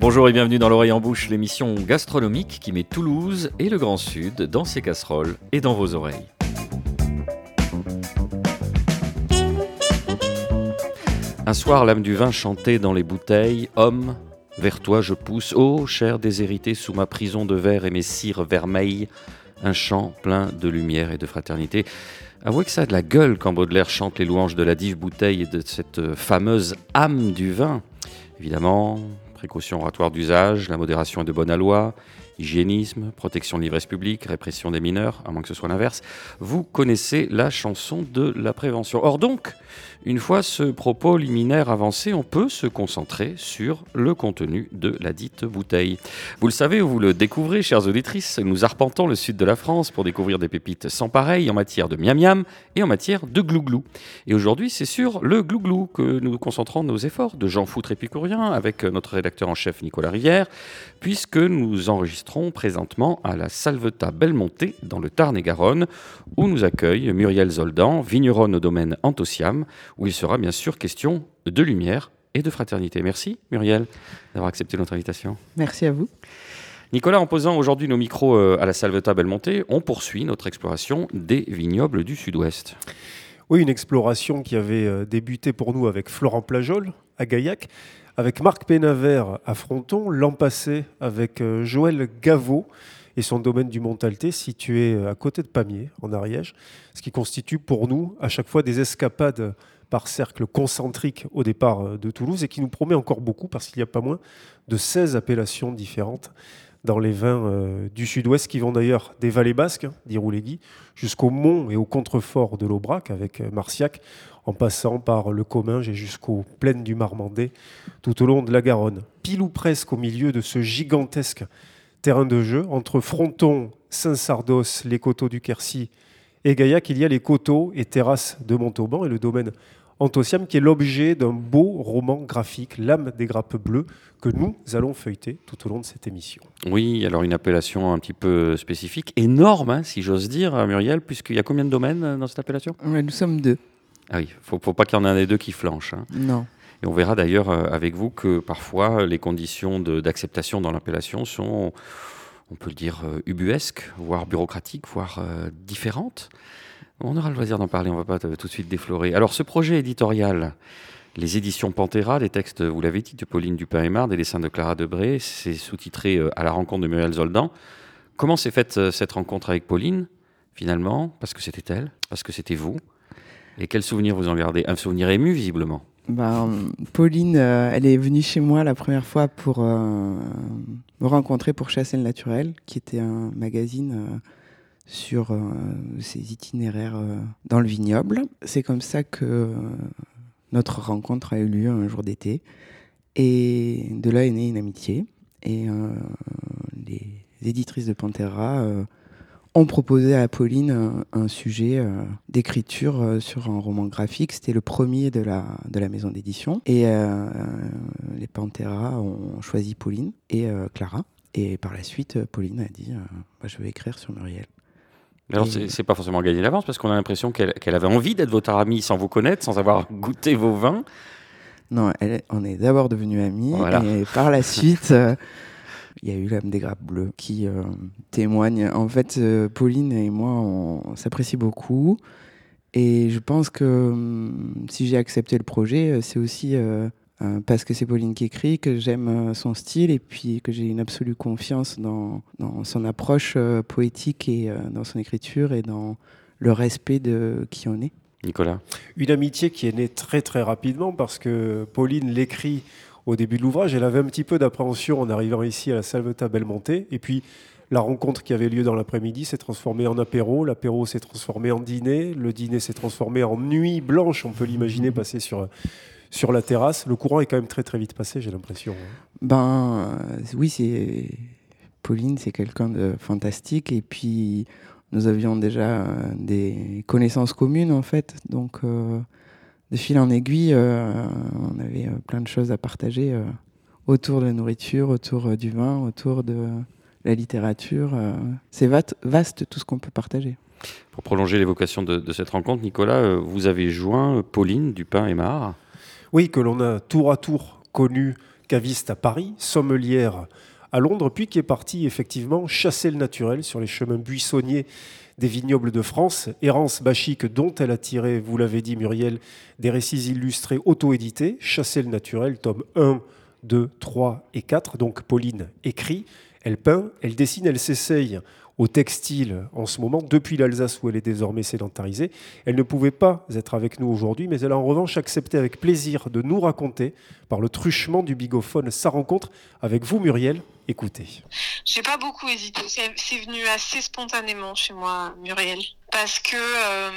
Bonjour et bienvenue dans l'oreille en bouche, l'émission gastronomique qui met Toulouse et le Grand Sud dans ses casseroles et dans vos oreilles. Un soir, l'âme du vin chantait dans les bouteilles Homme, vers toi je pousse, ô cher déshérité, sous ma prison de verre et mes cires vermeilles, un chant plein de lumière et de fraternité. Avouez que ça a de la gueule quand Baudelaire chante les louanges de la dive bouteille et de cette fameuse âme du vin. Évidemment, précautions oratoires d'usage, la modération est de bonne loi, hygiénisme, protection de l'ivresse publique, répression des mineurs, à moins que ce soit l'inverse. Vous connaissez la chanson de la prévention. Or donc, une fois ce propos liminaire avancé, on peut se concentrer sur le contenu de la dite bouteille. Vous le savez ou vous le découvrez, chères auditrices, nous arpentons le sud de la France pour découvrir des pépites sans pareil en matière de miam miam et en matière de glouglou. Et aujourd'hui, c'est sur le glouglou que nous concentrons nos efforts de Jean Foutre épicurien avec notre rédacteur en chef Nicolas Rivière, puisque nous enregistrons présentement à la Salvetat Belmonté dans le Tarn-et-Garonne, où nous accueille Muriel Zoldan, vigneronne au domaine Antociam, où il sera bien sûr question de lumière et de fraternité. Merci Muriel d'avoir accepté notre invitation. Merci à vous. Nicolas, en posant aujourd'hui nos micros euh, à la Salvetat Belmonte, on poursuit notre exploration des vignobles du Sud-Ouest. Oui, une exploration qui avait euh, débuté pour nous avec Florent Plajol à Gaillac, avec Marc Pénavert à Fronton, l'an passé avec euh, Joël Gaveau et son domaine du Montalté situé à côté de Pamiers, en Ariège, ce qui constitue pour nous à chaque fois des escapades par cercle concentrique au départ euh, de Toulouse et qui nous promet encore beaucoup parce qu'il n'y a pas moins de 16 appellations différentes dans les vins euh, du sud-ouest qui vont d'ailleurs des vallées basques, hein, d'Irouléguy, jusqu'au mont et au contrefort de l'Aubrac avec euh, Marciac, en passant par le Comminges et jusqu'aux plaines du Marmandais tout au long de la Garonne. Pile ou presque au milieu de ce gigantesque terrain de jeu entre Fronton, Saint-Sardos, les coteaux du Quercy et Gaillac, il y a les coteaux et terrasses de Montauban et le domaine Antociam, qui est l'objet d'un beau roman graphique, L'âme des grappes bleues, que nous allons feuilleter tout au long de cette émission. Oui, alors une appellation un petit peu spécifique, énorme, hein, si j'ose dire, Muriel, puisqu'il y a combien de domaines dans cette appellation? Nous sommes deux. Ah oui, il ne faut, pas qu'il y en ait un des deux qui flanche. Hein. Non. Et on verra d'ailleurs euh, avec vous que parfois les conditions d'acceptation dans l'appellation sont, on peut le dire, euh, ubuesques, voire bureaucratiques, voire euh, différentes. On aura le loisir d'en parler, on ne va pas tout de suite déflorer. Alors ce projet éditorial, les éditions Pantera, des textes, vous l'avez dit, de Pauline Dupin-Aymar, des dessins de Clara Debré, c'est sous-titré euh, À la rencontre de Muriel Zoldan. Comment s'est faite euh, cette rencontre avec Pauline, finalement? Parce que c'était elle, parce que c'était vous. Et quel souvenir vous en gardez? Un souvenir ému, visiblement. Pauline, euh, elle est venue chez moi la première fois pour me rencontrer pour Chasser le Naturel, qui était un magazine sur euh, ses itinéraires euh, dans le vignoble. C'est comme ça que euh, notre rencontre a eu lieu un jour d'été. Et de là est née une amitié. Et les éditrices de Pantera ont proposé à Pauline un, sujet d'écriture sur un roman graphique. C'était le premier de la, de la maison d'édition. Et les Pantera ont choisi Pauline et Clara. Et par la suite, Pauline a dit bah, Je vais écrire sur Muriel. Alors, c'est pas forcément gagné d'avance parce qu'on a l'impression qu'elle avait envie d'être votre amie sans vous connaître, sans avoir goûté vos vins. Non, elle, on est d'abord devenus amis et par la suite, euh, il y a eu l'âme des grappes bleues qui euh, témoigne. En fait, euh, Pauline et moi, on, s'apprécie beaucoup et je pense que hum, si j'ai accepté le projet, c'est aussi euh, parce que c'est Pauline qui écrit, que j'aime euh, son style et puis que j'ai une absolue confiance dans, son approche euh, poétique et dans son écriture et dans le respect de qui on est. Nicolas Une amitié qui est née très très rapidement parce que Pauline l'écrit au début de l'ouvrage. Elle avait un petit peu d'appréhension en arrivant ici à la Salvetat Belmonte. Et puis la rencontre qui avait lieu dans l'après-midi s'est transformée en apéro. L'apéro s'est transformé en dîner. Le dîner s'est transformé en nuit blanche. On peut l'imaginer passer sur sur la terrasse. Le courant est quand même très très vite passé, j'ai l'impression. Hein. Ben euh, oui, c'est Pauline, c'est quelqu'un de fantastique et puis nous avions déjà euh, des connaissances communes en fait, donc euh, de fil en aiguille, on avait plein de choses à partager autour de la nourriture, autour du vin, autour de la littérature. c'est vaste tout ce qu'on peut partager. Pour prolonger l'évocation de, de, cette rencontre, Nicolas, vous avez joint Pauline Dupin et Mar oui, que l'on a tour à tour connu caviste à Paris, sommelière à Londres, puis qui est partie effectivement chasser le naturel sur les chemins buissonniers des vignobles de France, errance bachique dont elle a tiré, vous l'avez dit Muriel, des récits illustrés auto-édités, Chasser le naturel, tome 1, 2, 3 et 4. Donc Pauline écrit, elle peint, elle dessine, elle s'essaye au textile en ce moment, depuis l'Alsace où elle est désormais sédentarisée. Elle ne pouvait pas être avec nous aujourd'hui, mais elle a en revanche accepté avec plaisir de nous raconter, par le truchement du bigophone, sa rencontre avec vous, Muriel. Écoutez. J'ai pas beaucoup hésité. C'est venu assez spontanément chez moi, Muriel, parce que euh,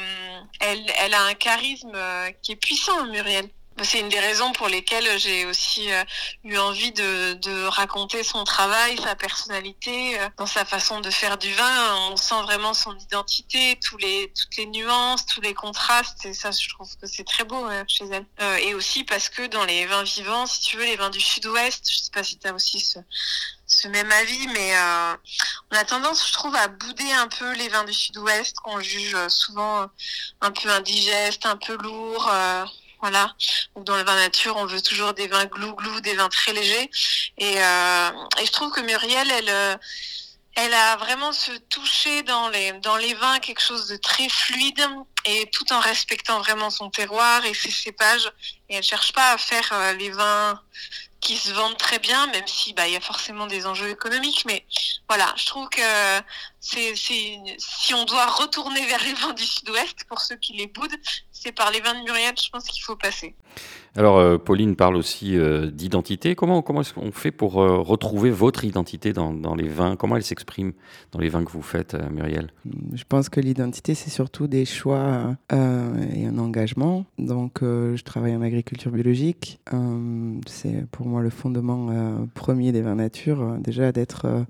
elle, a un charisme euh, qui est puissant, Muriel. C'est une des raisons pour lesquelles j'ai aussi euh, eu envie de, raconter son travail, sa personnalité, euh, dans sa façon de faire du vin. On sent vraiment son identité, toutes les nuances, tous les contrastes. Et ça, je trouve que c'est très beau euh, chez elle. et aussi parce que dans les vins vivants, si tu veux, les vins du sud-ouest, je sais pas si tu as aussi ce, ce même avis, mais on a tendance, je trouve, à bouder un peu les vins du sud-ouest qu'on juge souvent un peu indigestes, un peu lourds. Voilà. Dans le vin nature, on veut toujours des vins glou-glou, des vins très légers. Et, euh, et je trouve que Muriel, elle, euh, elle a vraiment se touché dans les, dans les vins quelque chose de très fluide et tout en respectant vraiment son terroir et ses cépages. Et elle cherche pas à faire euh, les vins qui se vendent très bien, même si bah il y a forcément des enjeux économiques. Mais voilà, je trouve que c'est si on doit retourner vers les vins du Sud-Ouest pour ceux qui les boudent, c'est par les vins de Muriel, je pense qu'il faut passer. Alors, euh, Pauline parle aussi euh, d'identité. Comment, comment est-ce qu'on fait pour euh, retrouver votre identité dans, dans les vins? Comment elle s'exprime dans les vins que vous faites, Muriel? Je pense que l'identité, c'est surtout des choix et un engagement. Donc, je travaille en agriculture biologique. c'est pour moi le fondement premier des vins nature, déjà d'être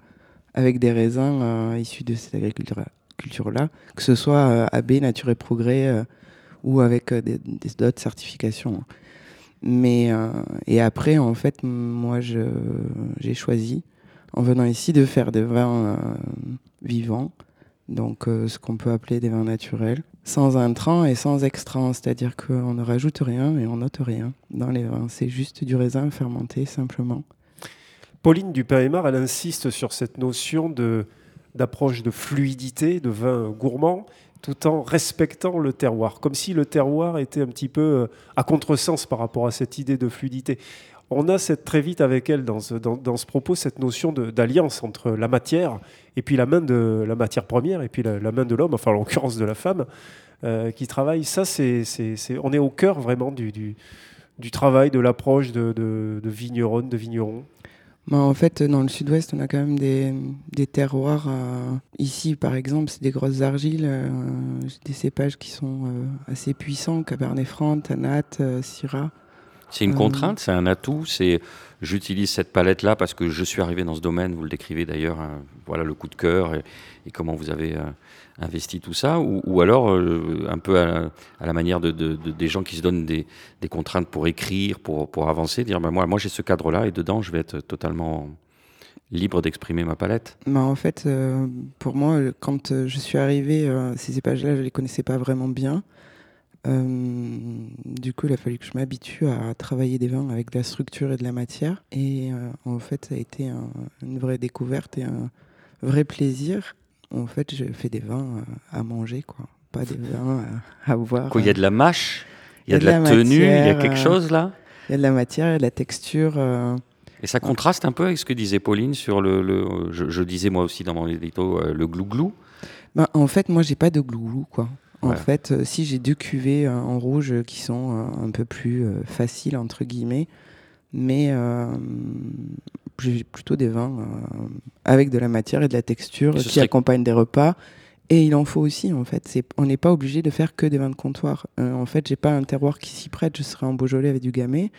avec des raisins issus de cette agriculture-là, que ce soit AB, Nature et Progrès ou avec euh, d'autres certifications. Mais euh, et après, en fait, moi, j'ai choisi, en venant ici, de faire des vins euh, vivants, donc ce qu'on peut appeler des vins naturels, sans intrants et sans extrants, c'est-à-dire qu'on ne rajoute rien et on note rien dans les vins. C'est juste du raisin fermenté, simplement. Pauline Dupin-Aymar, elle insiste sur cette notion d'approche de fluidité, de vin gourmand, tout en respectant le terroir, comme si le terroir était un petit peu euh, à contresens par rapport à cette idée de fluidité. On a cette, très vite avec elle dans ce, dans, ce propos cette notion d'alliance entre la matière et puis la main de la matière première et puis la, main de l'homme, enfin en l'occurrence de la femme, euh, qui travaille. Ça, c'est, on est au cœur vraiment du, du, travail, de l'approche de, de, de vigneronne, de vigneron. Bah, en fait, dans le sud-ouest, on a quand même des, des terroirs. Euh, ici, par exemple, c'est des grosses argiles, euh, des cépages qui sont euh, assez puissants Cabernet Franc, Tanat, Syrah. C'est une contrainte, c'est un atout. C'est j'utilise cette palette-là parce que je suis arrivé dans ce domaine. Vous le décrivez d'ailleurs. voilà le coup de cœur et, et comment vous avez investi tout ça, ou, alors euh, un peu à, la manière de, des gens qui se donnent des, contraintes pour écrire, pour, pour avancer, dire ben moi, moi j'ai ce cadre-là et dedans je vais être totalement libre d'exprimer ma palette bah En fait, euh, pour moi, quand euh, je suis arrivé, ces pages-là, je ne les connaissais pas vraiment bien. du coup, il a fallu que je m'habitue à travailler des vins avec de la structure et de la matière. Et en fait, ça a été une vraie découverte et un vrai plaisir. En fait, je fais des vins à manger, quoi. Pas des vins à, boire. il y a de la mâche, il y a, de, la, tenue, il y a quelque euh, chose là? Il y a de la matière, il y a de la texture. Euh, Et ça contraste un peu avec ce que disait Pauline sur le. je, disais moi aussi dans mon édito euh, le glou-glou? Ben, en fait, moi, j'ai pas de glou-glou, quoi. En fait, si j'ai deux cuvées en rouge qui sont un peu plus faciles, entre guillemets, mais plutôt des vins euh, avec de la matière et de la texture qui accompagnent des repas. Et il en faut aussi, en fait. On n'est pas obligé de faire que des vins de comptoir. Euh, en fait, j'ai pas un terroir qui s'y prête. Je serais en Beaujolais avec du gamay,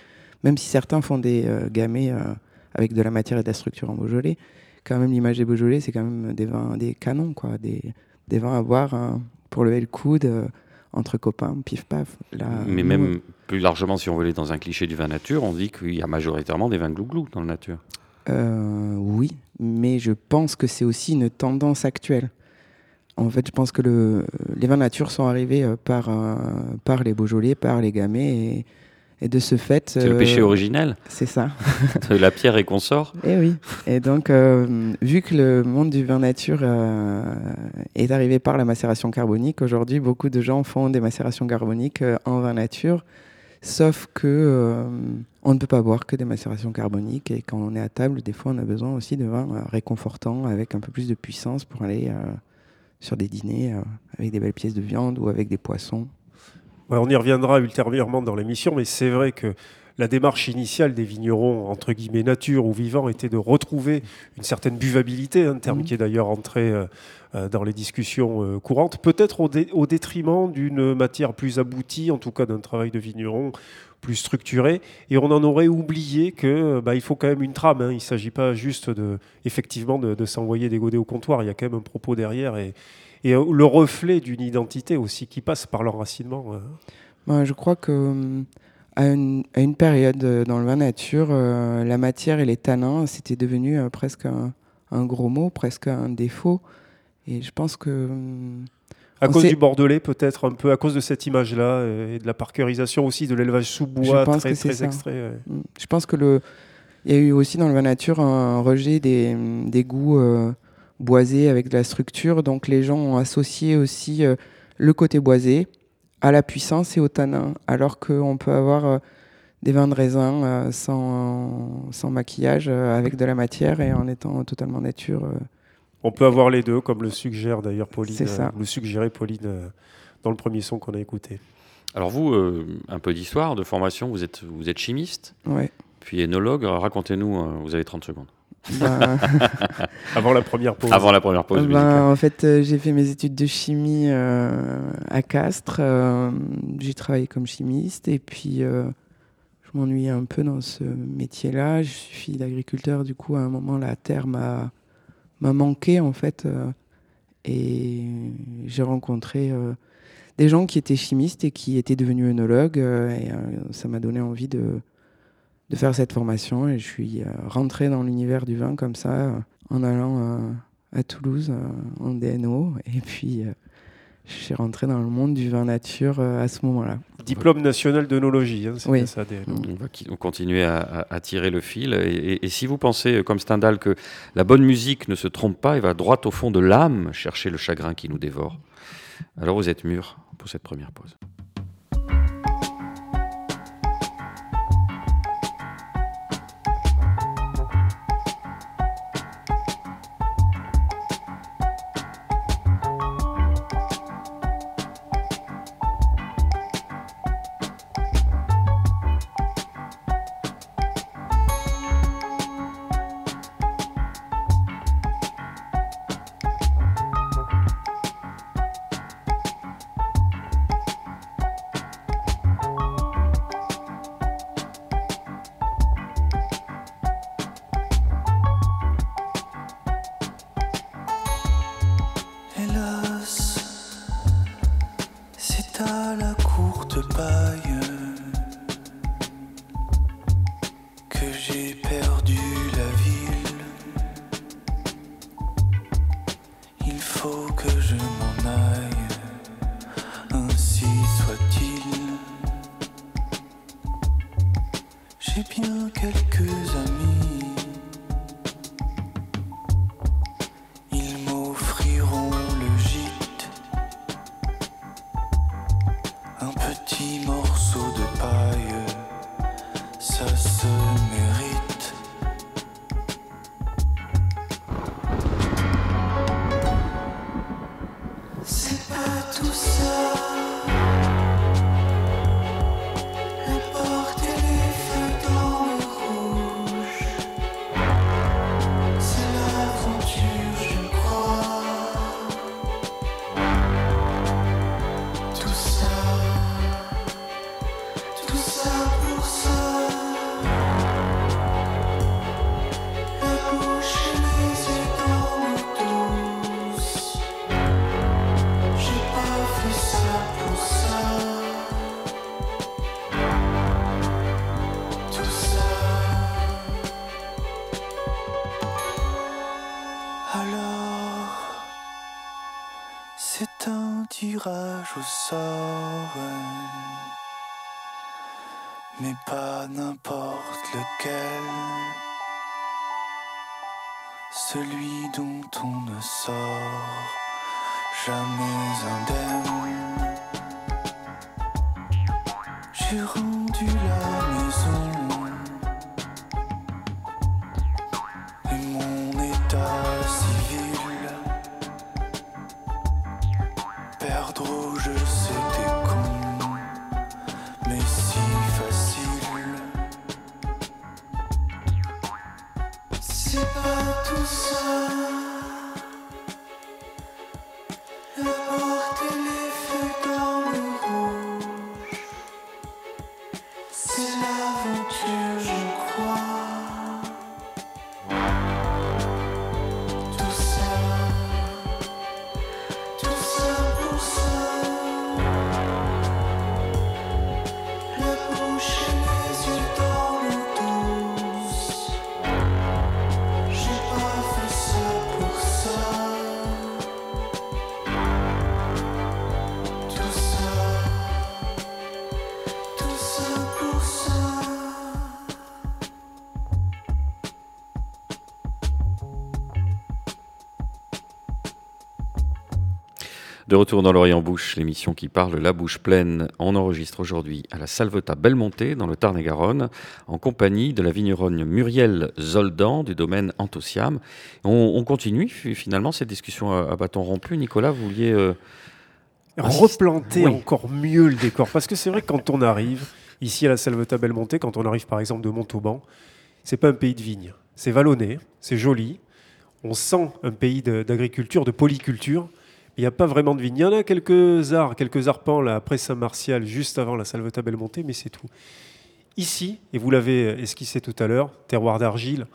même si certains font des euh, gamay avec de la matière et de la structure en Beaujolais. Quand même, l'image des Beaujolais, c'est quand même des vins, des canons, quoi, des, des vins à boire hein, pour lever le coude entre copains, pif paf. Là, Mais même plus largement, si on veut aller dans un cliché du vin nature, on dit qu'il y a majoritairement des vins glou-glou dans la nature. Euh, oui, mais je pense que c'est aussi une tendance actuelle. En fait, je pense que le, les vins nature sont arrivés euh, par, euh, par les Beaujolais, par les Gamay, et, Et de ce fait. C'est le péché originel. C'est ça. la pierre et consort. Et oui. Et donc, vu que le monde du vin nature est arrivé par la macération carbonique, aujourd'hui, beaucoup de gens font des macérations carboniques en vin nature. Sauf que on ne peut pas boire que des macérations carboniques et quand on est à table, des fois, on a besoin aussi de vins réconfortants avec un peu plus de puissance pour aller sur des dîners avec des belles pièces de viande ou avec des poissons on y reviendra ultérieurement dans l'émission, mais c'est vrai que la démarche initiale des vignerons, entre guillemets nature ou vivants, était de retrouver une certaine buvabilité, un terme mmh. qui est d'ailleurs entré euh, euh, dans les discussions euh, courantes, peut-être au, détriment d'une matière plus aboutie, en tout cas d'un travail de vigneron plus structuré, et on en aurait oublié que bah, il faut quand même une trame. Hein. Il ne s'agit pas juste de, effectivement de, s'envoyer des godets au comptoir. Il y a quand même un propos derrière et, euh, le reflet d'une identité aussi qui passe par l'enracinement. Euh. je crois que euh, à une, période dans le vin nature, la matière et les tanins, c'était devenu presque un, gros mot, presque un défaut. Et je pense que à cause du bordelais, peut-être un peu à cause de cette image-là et de la parkerisation aussi de l'élevage sous bois très, très extrait. Mm. Je pense que le, il y a eu aussi dans le vin nature un rejet des, des goûts boisé avec de la structure. Donc les gens ont associé aussi euh, le côté boisé à la puissance et au tanin, alors qu'on peut avoir euh, des vins de raisin euh, sans, sans, maquillage, avec de la matière et en étant totalement nature. On peut avoir les deux, comme le suggère d'ailleurs Pauline, ça. le suggérait Pauline dans le premier son qu'on a écouté. Alors vous, un peu d'histoire, de formation, vous êtes, vous êtes chimiste, ouais. puis énologue. Racontez-nous, vous avez 30 secondes. Ben, Avant la première pause. Avant la première pause. Ben, en fait, euh, j'ai fait mes études de chimie euh, à Castres. Euh, j'ai travaillé comme chimiste et puis je m'ennuyais un peu dans ce métier-là. Je suis fille d'agriculteur, du coup, à un moment, la terre m'a manqué en fait. et j'ai rencontré des gens qui étaient chimistes et qui étaient devenus œnologues. et ça m'a donné envie de de faire cette formation et je suis euh, rentré dans l'univers du vin comme ça euh, en allant euh, à Toulouse en DNO et puis je suis rentré dans le monde du vin nature à ce moment-là. Diplôme national d'œnologie, hein, c'est oui. ça. On va continuer à, tirer le fil. Et, si vous pensez, comme Stendhal, que la bonne musique ne se trompe pas et va droit au fond de l'âme chercher le chagrin qui nous dévore, alors vous êtes mûr pour cette première pause. Mais pas n'importe lequel. Celui dont on ne sort jamais indemne. J'ai rendu la De retour dans l'Orient Bouche, l'émission qui parle la bouche pleine. On enregistre aujourd'hui à la Salvetat Belmonté, dans le Tarn-et-Garonne, en compagnie de la vigneronne Muriel Zoldan du domaine Antociam. On, on continue fi- finalement cette discussion à, à bâton rompu. Nicolas, vous vouliez. euh, replanter Oui. encore mieux le décor. Parce que c'est vrai que quand on arrive ici à la Salvetat Belmonte, quand on arrive par exemple de Montauban, c'est pas un pays de vignes. C'est vallonné, c'est joli. On sent un pays de- d'agriculture, de, polyculture. Il n'y a pas vraiment de vignes. Il y en a quelques arts, quelques arpents là, après Saint-Martial, juste avant la Salvetat Belmonte, mais c'est tout. Ici, et vous l'avez esquissé tout à l'heure, terroir d'argile,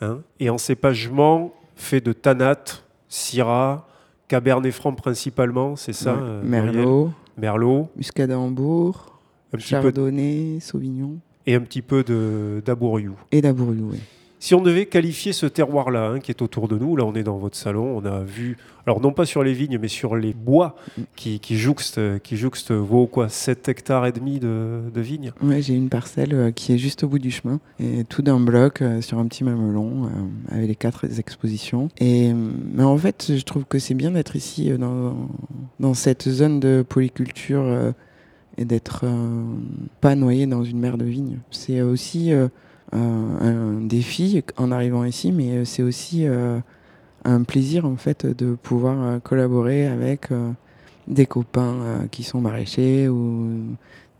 hein, et en cépagement fait de tanat, syrah, cabernet franc principalement, c'est ça Ouais. euh, Merlot, Merlot, Muscadambourg, un petit peu, Chardonnay, Sauvignon et un petit peu de d'Abouriou. et Dabouriou. oui. Si on devait qualifier ce terroir-là, hein, qui est autour de nous, là on est dans votre salon, on a vu, alors non pas sur les vignes, mais sur les bois qui, qui jouxtent, qui jouxtent quoi, 7 hectares et demi de, vignes. Ouais, j'ai une parcelle euh, qui est juste au bout du chemin, et tout d'un bloc euh, sur un petit mamelon euh, avec les quatre expositions. Et mais en fait, je trouve que c'est bien d'être ici dans, dans cette zone de polyculture et d'être pas noyé dans une mer de vignes. C'est aussi un, un défi en arrivant ici, mais euh, c'est aussi euh, un plaisir en fait de pouvoir euh, collaborer avec euh, des copains euh, qui sont maraîchers ou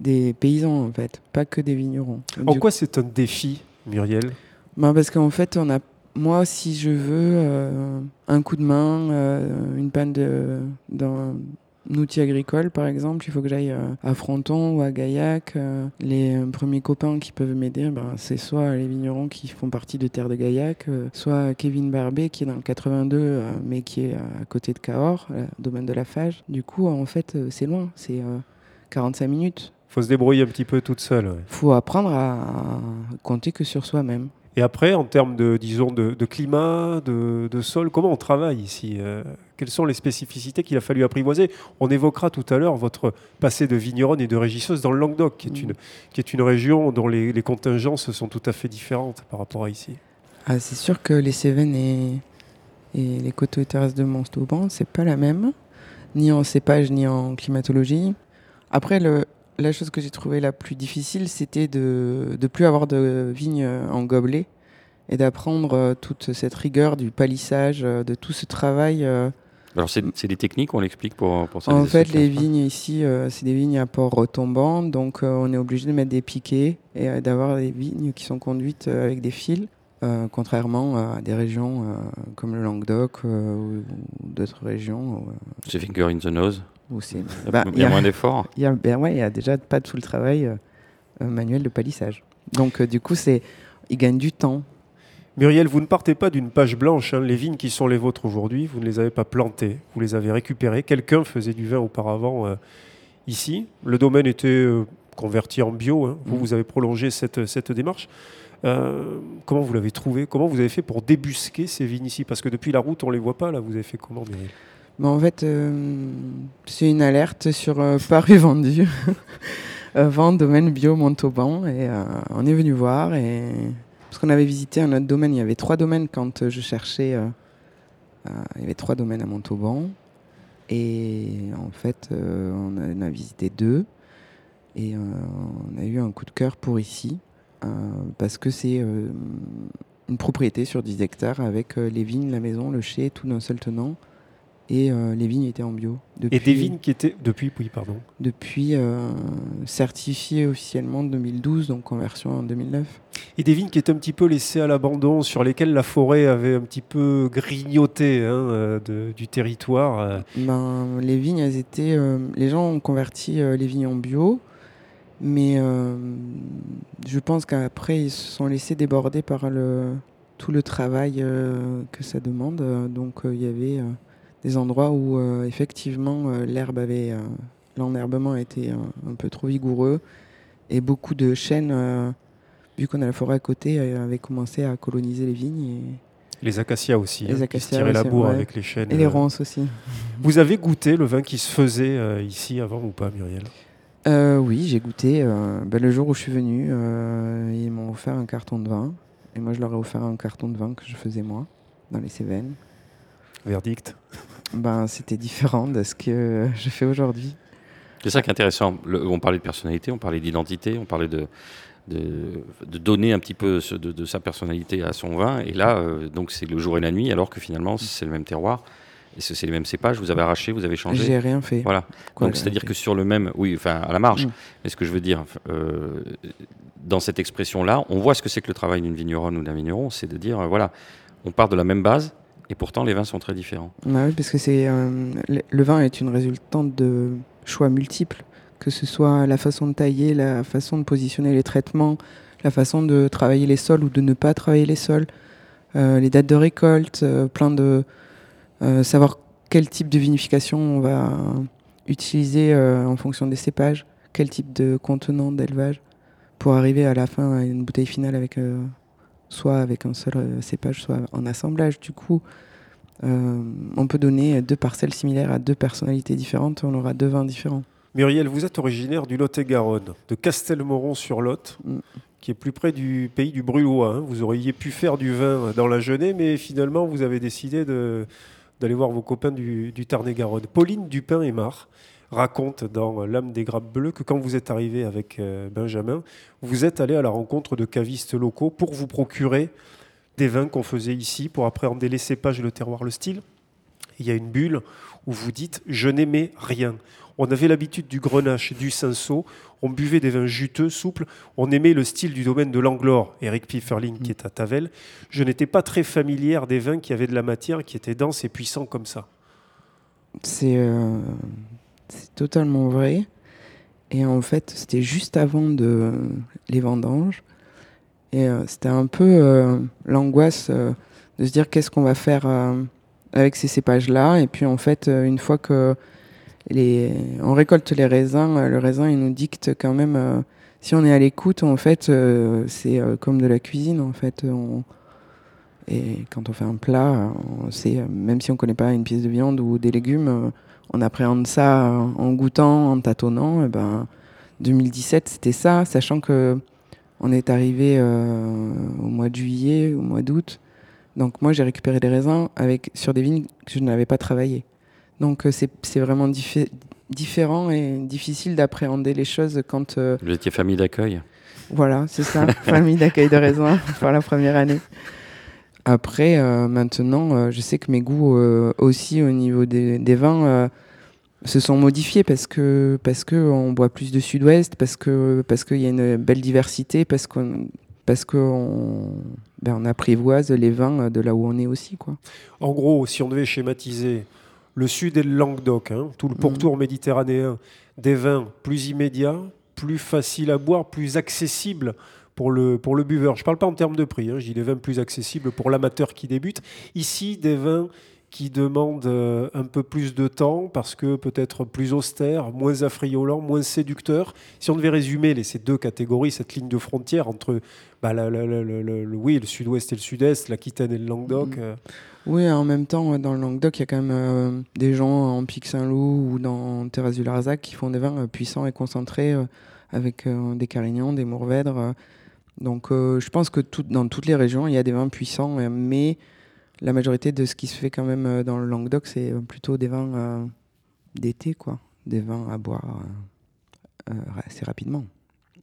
des paysans en fait, pas que des vignerons. En Du quoi c'est un défi, Muriel? Ben parce qu'en fait, on a, moi, si je veux euh, un coup de main, euh, une panne de, d'un outil agricole, par exemple, il faut que j'aille euh, à Fronton ou à Gaillac. euh, les euh, premiers copains qui peuvent m'aider, ben, c'est soit les vignerons qui font partie de Terre de Gaillac, soit Kevin Barbet qui est dans le 82, euh, mais qui est à côté de Cahors, domaine de la Fage. Du coup, en fait, c'est loin, c'est euh, 45 minutes. faut se débrouiller un petit peu toute seule. ouais. faut apprendre à compter que sur soi-même. Et après, en termes de, disons, de, de climat, de, de sol, comment on travaille ici Euh, Quelles sont les spécificités qu'il a fallu apprivoiser On évoquera tout à l'heure votre passé de vigneronne et de régisseuse dans le Languedoc, qui est une, qui est une région dont les, contingences sont tout à fait différentes par rapport à ici. Ah, c'est sûr que les Cévennes et, les coteaux et terrasses de Montauban, c'est pas la même, ni en cépage ni en climatologie. Après, la chose que j'ai trouvée la plus difficile, c'était de ne plus avoir de vignes en gobelet et d'apprendre euh, toute cette rigueur du palissage, euh, de tout ce travail. Alors, c'est des techniques, on l'explique pour, pour ça. En fait, les vignes ici, euh, c'est des vignes à port retombant, donc euh, on est obligé de mettre des piquets et euh, d'avoir des vignes qui sont conduites avec des fils, contrairement à des régions comme le Languedoc ou, d'autres régions C'est finger in the nose. où. Il y a, Bah, il y a moins d'efforts. il y a, ben ouais, il y a déjà pas tout le travail manuel de palissage. Donc du coup, c'est, ils gagnent du temps. Muriel, vous ne partez pas d'une page blanche. hein. Les vignes qui sont les vôtres aujourd'hui, vous ne les avez pas plantées, vous les avez récupérées. Quelqu'un faisait du vin auparavant euh, ici. Le domaine était euh, converti en bio. hein. Vous, Mhm. vous avez prolongé cette, cette démarche. Euh, comment vous l'avez trouvé? Comment vous avez fait pour débusquer ces vignes ici? Parce que depuis la route, on ne les voit pas. Là, vous avez fait comment, Muriel? En fait, c'est une alerte sur paru vendu. vent domaine bio Montauban. Et on est venu voir. Et... Parce qu'on avait visité un autre domaine. Il y avait trois domaines quand euh, je cherchais. euh, euh, il y avait trois domaines à Montauban. Et en fait, on, a, on a visité deux. Et on a eu un coup de cœur pour ici. parce que c'est une propriété sur 10 hectares avec les vignes, la maison, le chai, tout d'un seul tenant. Et euh, les vignes étaient en bio. Et Depuis- des vignes qui étaient. Depuis, oui, pardon. depuis euh, certifié officiellement en 2012, donc conversion en 2009. Et des vignes qui étaient un petit peu laissées à l'abandon, sur lesquelles la forêt avait un petit peu grignoté hein, euh, de- du territoire. Ben, les vignes, elles étaient. euh, les gens ont converti les vignes en bio, mais je pense qu'après, ils se sont laissés déborder par le, tout le travail que ça demande. Donc, il y avait des endroits où, euh, effectivement, euh, l'herbe avait. euh, L'enherbement était euh, un peu trop vigoureux et beaucoup de chênes, vu qu'on a la forêt à côté, avaient commencé à coloniser les vignes Les acacias aussi, Les hein, qui se acacias, la bourre avec les chênes. et, et les ronces aussi. Vous avez goûté le vin qui se faisait ici avant ou pas, Muriel? Oui, j'ai goûté. ben, le jour où je suis venu, ils m'ont offert un carton de vin. Et moi, je leur ai offert un carton de vin que je faisais moi, dans les Cévennes. Verdict? Ben, c'était différent de ce que je fais aujourd'hui. C'est ça qui est intéressant. Le- on parlait de personnalité, on parlait d'identité, on parlait de, de, de donner un petit peu de, de sa personnalité à son vin. Et là, euh, donc c'est le jour et la nuit, alors que finalement, c'est le même terroir. Et c'est les mêmes cépages, vous avez arraché, vous avez changé? J'ai rien fait. Voilà. Quoi, Donc j'ai c'est-à-dire que sur le même, oui, enfin à la marge. Mm. Mais ce que je veux dire, euh, dans cette expression-là, on voit ce que c'est que le travail d'une vigneronne ou d'un vigneron, c'est de dire, euh, voilà, on part de la même base, et pourtant les vins sont très différents. Bah oui, parce que c'est euh, le, vin est une résultante de choix multiples, que ce soit la façon de tailler, la façon de positionner les traitements, la façon de travailler les sols ou de ne pas travailler les sols, euh, les dates de récolte, euh, plein de euh, savoir quel type de vinification on va utiliser en fonction des cépages, quel type de contenant d'élevage pour arriver à la fin à une bouteille finale avec soit avec un seul euh, cépage, soit en assemblage. Du coup, euh, on peut donner deux parcelles similaires à deux personnalités différentes, on aura deux vins différents. Muriel, vous êtes originaire du Lot-et-Garonne, de Castelmoron-sur-Lot, Mm. qui est plus près du pays du Brulois. hein. Vous auriez pu faire du vin dans la Genée, mais finalement, vous avez décidé d'aller voir vos copains du, du Tarn-et-Garonne. Pauline Dupin-Aymar raconte dans L'âme des grappes bleues que quand vous êtes arrivé avec euh, Benjamin, vous êtes allé à la rencontre de cavistes locaux pour vous procurer des vins qu'on faisait ici, pour appréhender les cépages, le terroir, le style. Il y a une bulle où vous dites « je n'aimais rien ». On avait l'habitude du grenache du cinsault, on buvait des vins juteux, souples, on aimait le style du domaine de l'Anglore, Eric Pifferling qui est à Tavel. Je n'étais pas très familière des vins qui avaient de la matière, qui étaient denses et puissants comme ça. C'est euh, c'est totalement vrai. Et en fait, c'était juste avant de, les vendanges. Et euh, c'était un peu euh, l'angoisse euh, de se dire qu'est-ce qu'on va faire avec ces cépages-là. Et puis en fait, une fois que les, on récolte les raisins, le raisin il nous dicte quand même. si on est à l'écoute, en fait, c'est comme de la cuisine. En fait, et quand on fait un plat, on même si on connaît pas une pièce de viande ou des légumes, on appréhende ça euh, en goûtant, en tâtonnant. Et ben, 2017, c'était ça, sachant que on est arrivé euh, au mois de juillet, au mois d'août. Donc moi, j'ai récupéré des raisins avec, sur des vignes que je n'avais pas travaillées. Donc euh, c'est c'est vraiment diffé- différent et difficile d'appréhender les choses quand... euh, Vous étiez famille d'accueil? voilà, c'est ça, famille d'accueil de raisins pour la première année. Après, euh, maintenant, euh, je sais que mes goûts euh, aussi au niveau des, des vins se sont modifiés parce que parce que on boit plus de Sud-Ouest, parce que parce qu'il y a une belle diversité, parce qu'on parce qu'on ben, on apprivoise les vins de là où on est aussi, quoi. En gros, si on devait schématiser le sud et le Languedoc, hein, tout le pourtour méditerranéen, des vins plus immédiats, plus faciles à boire, plus accessibles pour le, pour le buveur. Je ne parle pas en termes de prix, hein, je dis des vins plus accessibles pour l'amateur qui débute. Ici, des vins qui demandent euh, un peu plus de temps parce que peut-être plus austère, moins affriolant, moins séducteur. Si on devait résumer les, ces deux catégories, cette ligne de frontière entre bah, la- la- la- le, oui, le sud-ouest et le sud-est, l'Aquitaine et le Languedoc, Mhm. euh, Oui, en même temps, dans le Languedoc, il y a quand même euh, des gens en Pic Saint-Loup ou dans Terrasse du Larzac qui font des vins euh, puissants et concentrés euh, avec euh, des Carignans, des Mourvèdres. Donc euh, je pense que dans toutes les régions, il y a des vins puissants, euh, mais la majorité de ce qui se fait quand même euh, dans le Languedoc, c'est plutôt des vins d'été, quoi. Des vins à boire assez rapidement.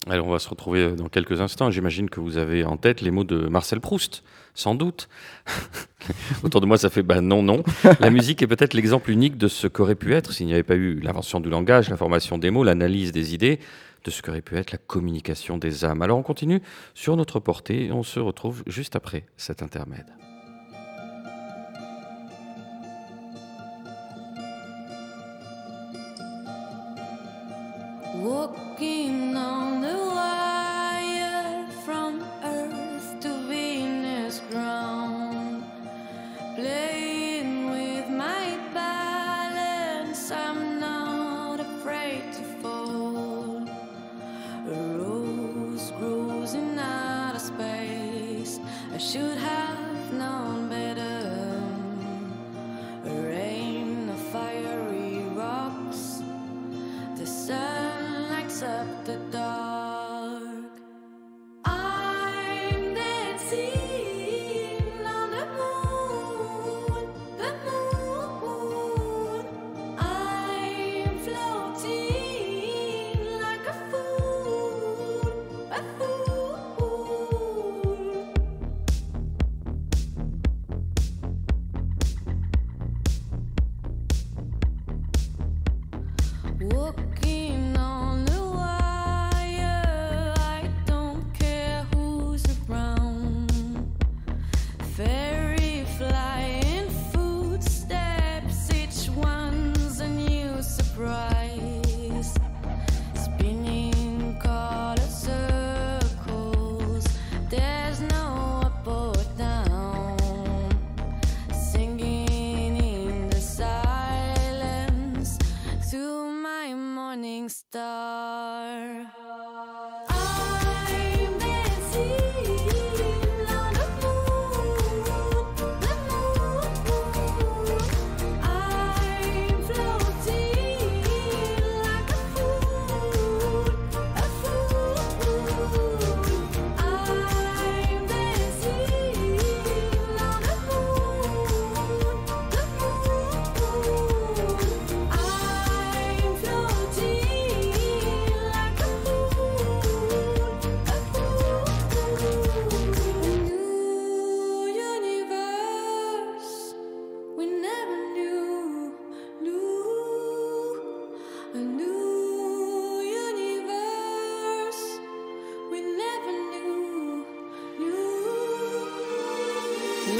Alors, on va se retrouver dans quelques instants. J'imagine que vous avez en tête les mots de Marcel Proust, sans doute. Autour de moi, ça fait bah non, non. La musique est peut-être l'exemple unique de ce qu'aurait pu être, s'il n'y avait pas eu l'invention du langage, la formation des mots, l'analyse des idées, de ce qu'aurait pu être la communication des âmes. Alors, on continue sur notre portée et on se retrouve juste après cet intermède. Up the dark.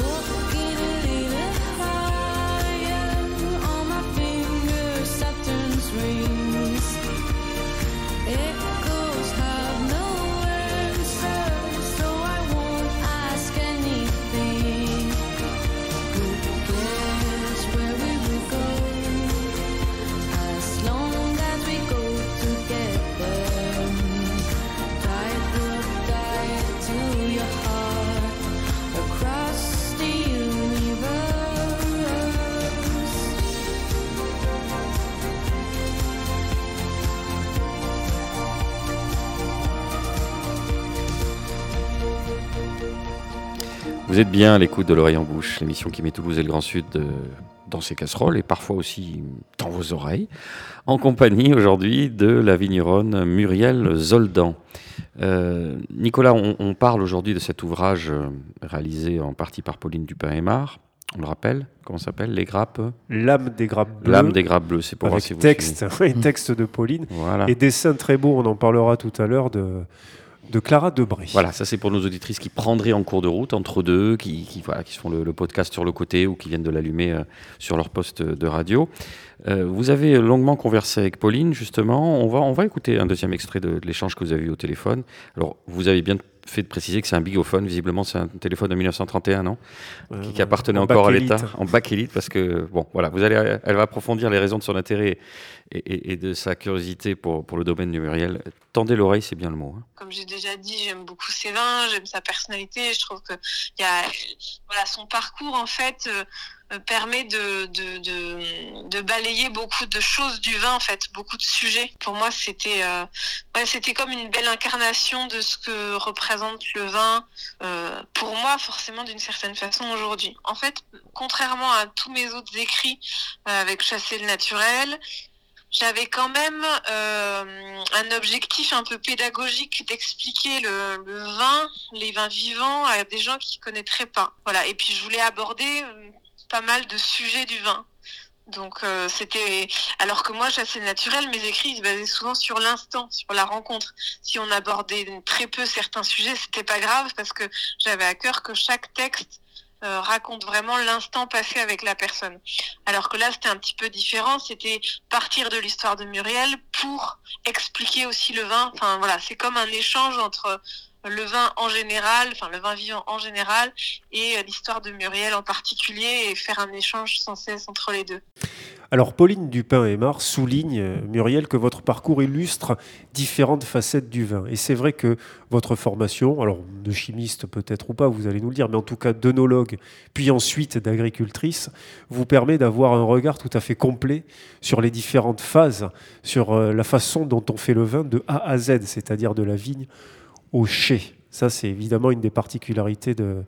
Walking Vous êtes bien à l'écoute de l'oreille en bouche, l'émission qui met Toulouse et le Grand Sud euh, dans ses casseroles et parfois aussi dans vos oreilles, en compagnie aujourd'hui de la vigneronne Muriel Zoldan. Euh, Nicolas, on, on parle aujourd'hui de cet ouvrage euh, réalisé en partie par Pauline Dupin-Aymar. On le rappelle, comment ça s'appelle? Les grappes L'âme des grappes bleues. L'âme des grappes bleues, c'est pour voir avec si vous texte, oui, texte de Pauline. Voilà. Et dessin très beau, on en parlera tout à l'heure, de, de Clara Debré. Voilà, ça c'est pour nos auditrices qui prendraient en cours de route entre deux, qui, qui, voilà, qui font le, le podcast sur le côté ou qui viennent de l'allumer euh, sur leur poste de radio. Euh, vous avez longuement conversé avec Pauline, justement. On va, on va écouter un deuxième extrait de, de l'échange que vous avez eu au téléphone. Alors, vous avez bien fait de préciser que c'est un bigophone. Visiblement, c'est un téléphone de 1931, non? Euh, qui, qui appartenait en encore à l'État, en bakélite, parce que, bon, voilà, vous allez, elle va approfondir les raisons de son intérêt et, et- et de sa curiosité pour, pour le domaine du Muriel. Tendez l'oreille, c'est bien le mot. hein. Comme j'ai déjà dit, j'aime beaucoup ses vins, j'aime sa personnalité. Je trouve que il y a, voilà, son parcours en fait. euh, permet de, balayer beaucoup de choses du vin, en fait, beaucoup de sujets. Pour moi, c'était euh, c'était comme une belle incarnation de ce que représente le vin, euh, pour moi, forcément, d'une certaine façon, aujourd'hui. En fait, contrairement à tous mes autres écrits euh, avec Chasser le naturel, j'avais quand même un objectif un peu pédagogique d'expliquer le, le vin, les vins vivants à des gens qui connaîtraient pas. Voilà. Et puis je voulais aborder pas mal de sujets du vin. Donc euh, c'était alors que moi chasser le naturel, mes écrits ils se basaient souvent sur l'instant, sur la rencontre. Si on abordait très peu certains sujets, c'était pas grave parce que j'avais à cœur que chaque texte euh, raconte vraiment l'instant passé avec la personne. Alors que là, c'était un petit peu différent. C'était partir de l'histoire de Muriel pour expliquer aussi le vin. Enfin voilà, c'est comme un échange entre le vin en général, le vin vivant en général, et euh, l'histoire de Muriel en particulier, et faire un échange sans cesse entre les deux. Alors Pauline Dupin-Aymar souligne, euh, Muriel, que votre parcours illustre différentes facettes du vin. Et c'est vrai que votre formation, alors de chimiste peut-être ou pas, vous allez nous le dire, mais en tout cas d'œnologue, puis ensuite d'agricultrice, vous permet d'avoir un regard tout à fait complet sur les différentes phases, sur euh, la façon dont on fait le vin de A à Z, c'est-à-dire de la vigne au chai. Ça, c'est évidemment une des particularités de,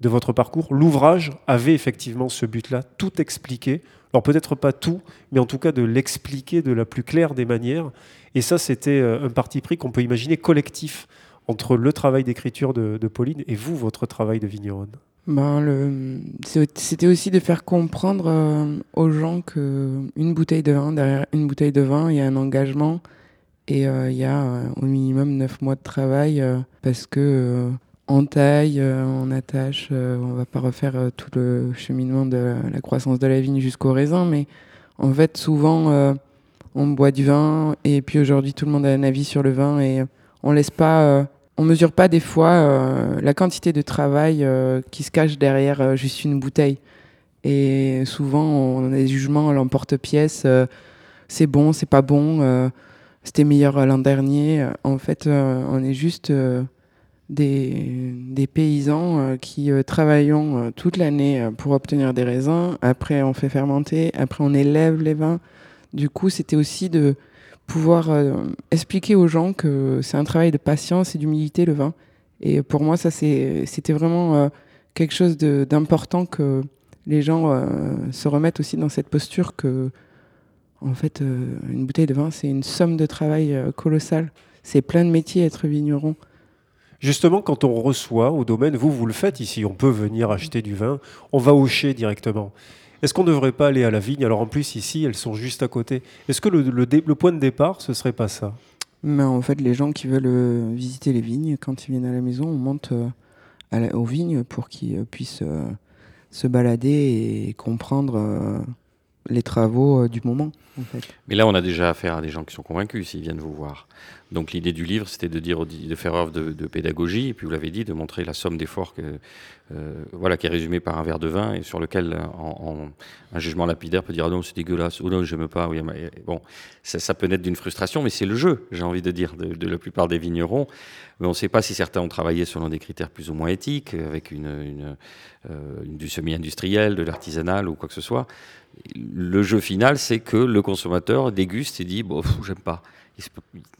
de votre parcours. L'ouvrage avait effectivement ce but-là, tout expliquer. Alors peut-être pas tout, mais en tout cas de l'expliquer de la plus claire des manières. Et ça, c'était euh, un parti pris qu'on peut imaginer collectif entre le travail d'écriture de, de Pauline et vous, votre travail de vigneronne. Ben, C'était aussi de faire comprendre euh, aux gens que une bouteille de vin, derrière une bouteille de vin, il y a un engagement et euh, il y a euh, au minimum neuf mois de travail euh, parce que on taille, on attache, on va pas refaire tout le cheminement de la, croissance de la vigne jusqu'au raisin, mais en fait souvent on boit du vin et puis aujourd'hui tout le monde a un avis sur le vin et on laisse pas on mesure pas des fois la quantité de travail qui se cache derrière juste une bouteille. Et souvent, on a des jugements à l'emporte-pièce. c'est bon, c'est pas bon. Euh, C'était meilleur l'an dernier. En fait, euh, on est juste euh, des, des paysans euh, qui euh, travaillons euh, toute l'année euh, pour obtenir des raisins. Après, on fait fermenter. Après, on élève les vins. Du coup, c'était aussi de pouvoir euh, expliquer aux gens que c'est un travail de patience et d'humilité le vin. Et pour moi, ça c'était vraiment euh, quelque chose d'important que les gens euh, se remettent aussi dans cette posture que, en fait, euh, une bouteille de vin, c'est une somme de travail euh, colossale. C'est plein de métiers être vigneron. Justement, quand on reçoit au domaine, vous, vous le faites ici, on peut venir acheter du vin, on va au chai directement. Est-ce qu'on ne devrait pas aller à la vigne? Alors en plus, ici, elles sont juste à côté. Est-ce que le, le dé- le point de départ, ce serait pas ça? Mais en fait, les gens qui veulent euh, visiter les vignes, quand ils viennent à la maison, on monte à la- aux vignes pour qu'ils puissent se balader et comprendre les travaux euh, du moment. Mais là, on a déjà affaire à des gens qui sont convaincus s'ils viennent vous voir. Donc l'idée du livre, c'était de dire, de faire œuvre de, pédagogie, et puis vous l'avez dit, de montrer la somme d'efforts euh, voilà, qui est résumée par un verre de vin et sur lequel euh, un jugement lapidaire peut dire ah non c'est dégueulasse, ou non j'aime pas. Oui, mais, bon, ça, peut naître d'une frustration, mais c'est le jeu, j'ai envie de dire, de, la plupart des vignerons. Mais on ne sait pas si certains ont travaillé selon des critères plus ou moins éthiques, avec euh, une- du semi-industriel, de l'artisanal ou quoi que ce soit. Le jeu final, c'est que le consommateur déguste et dit bon, j'aime pas.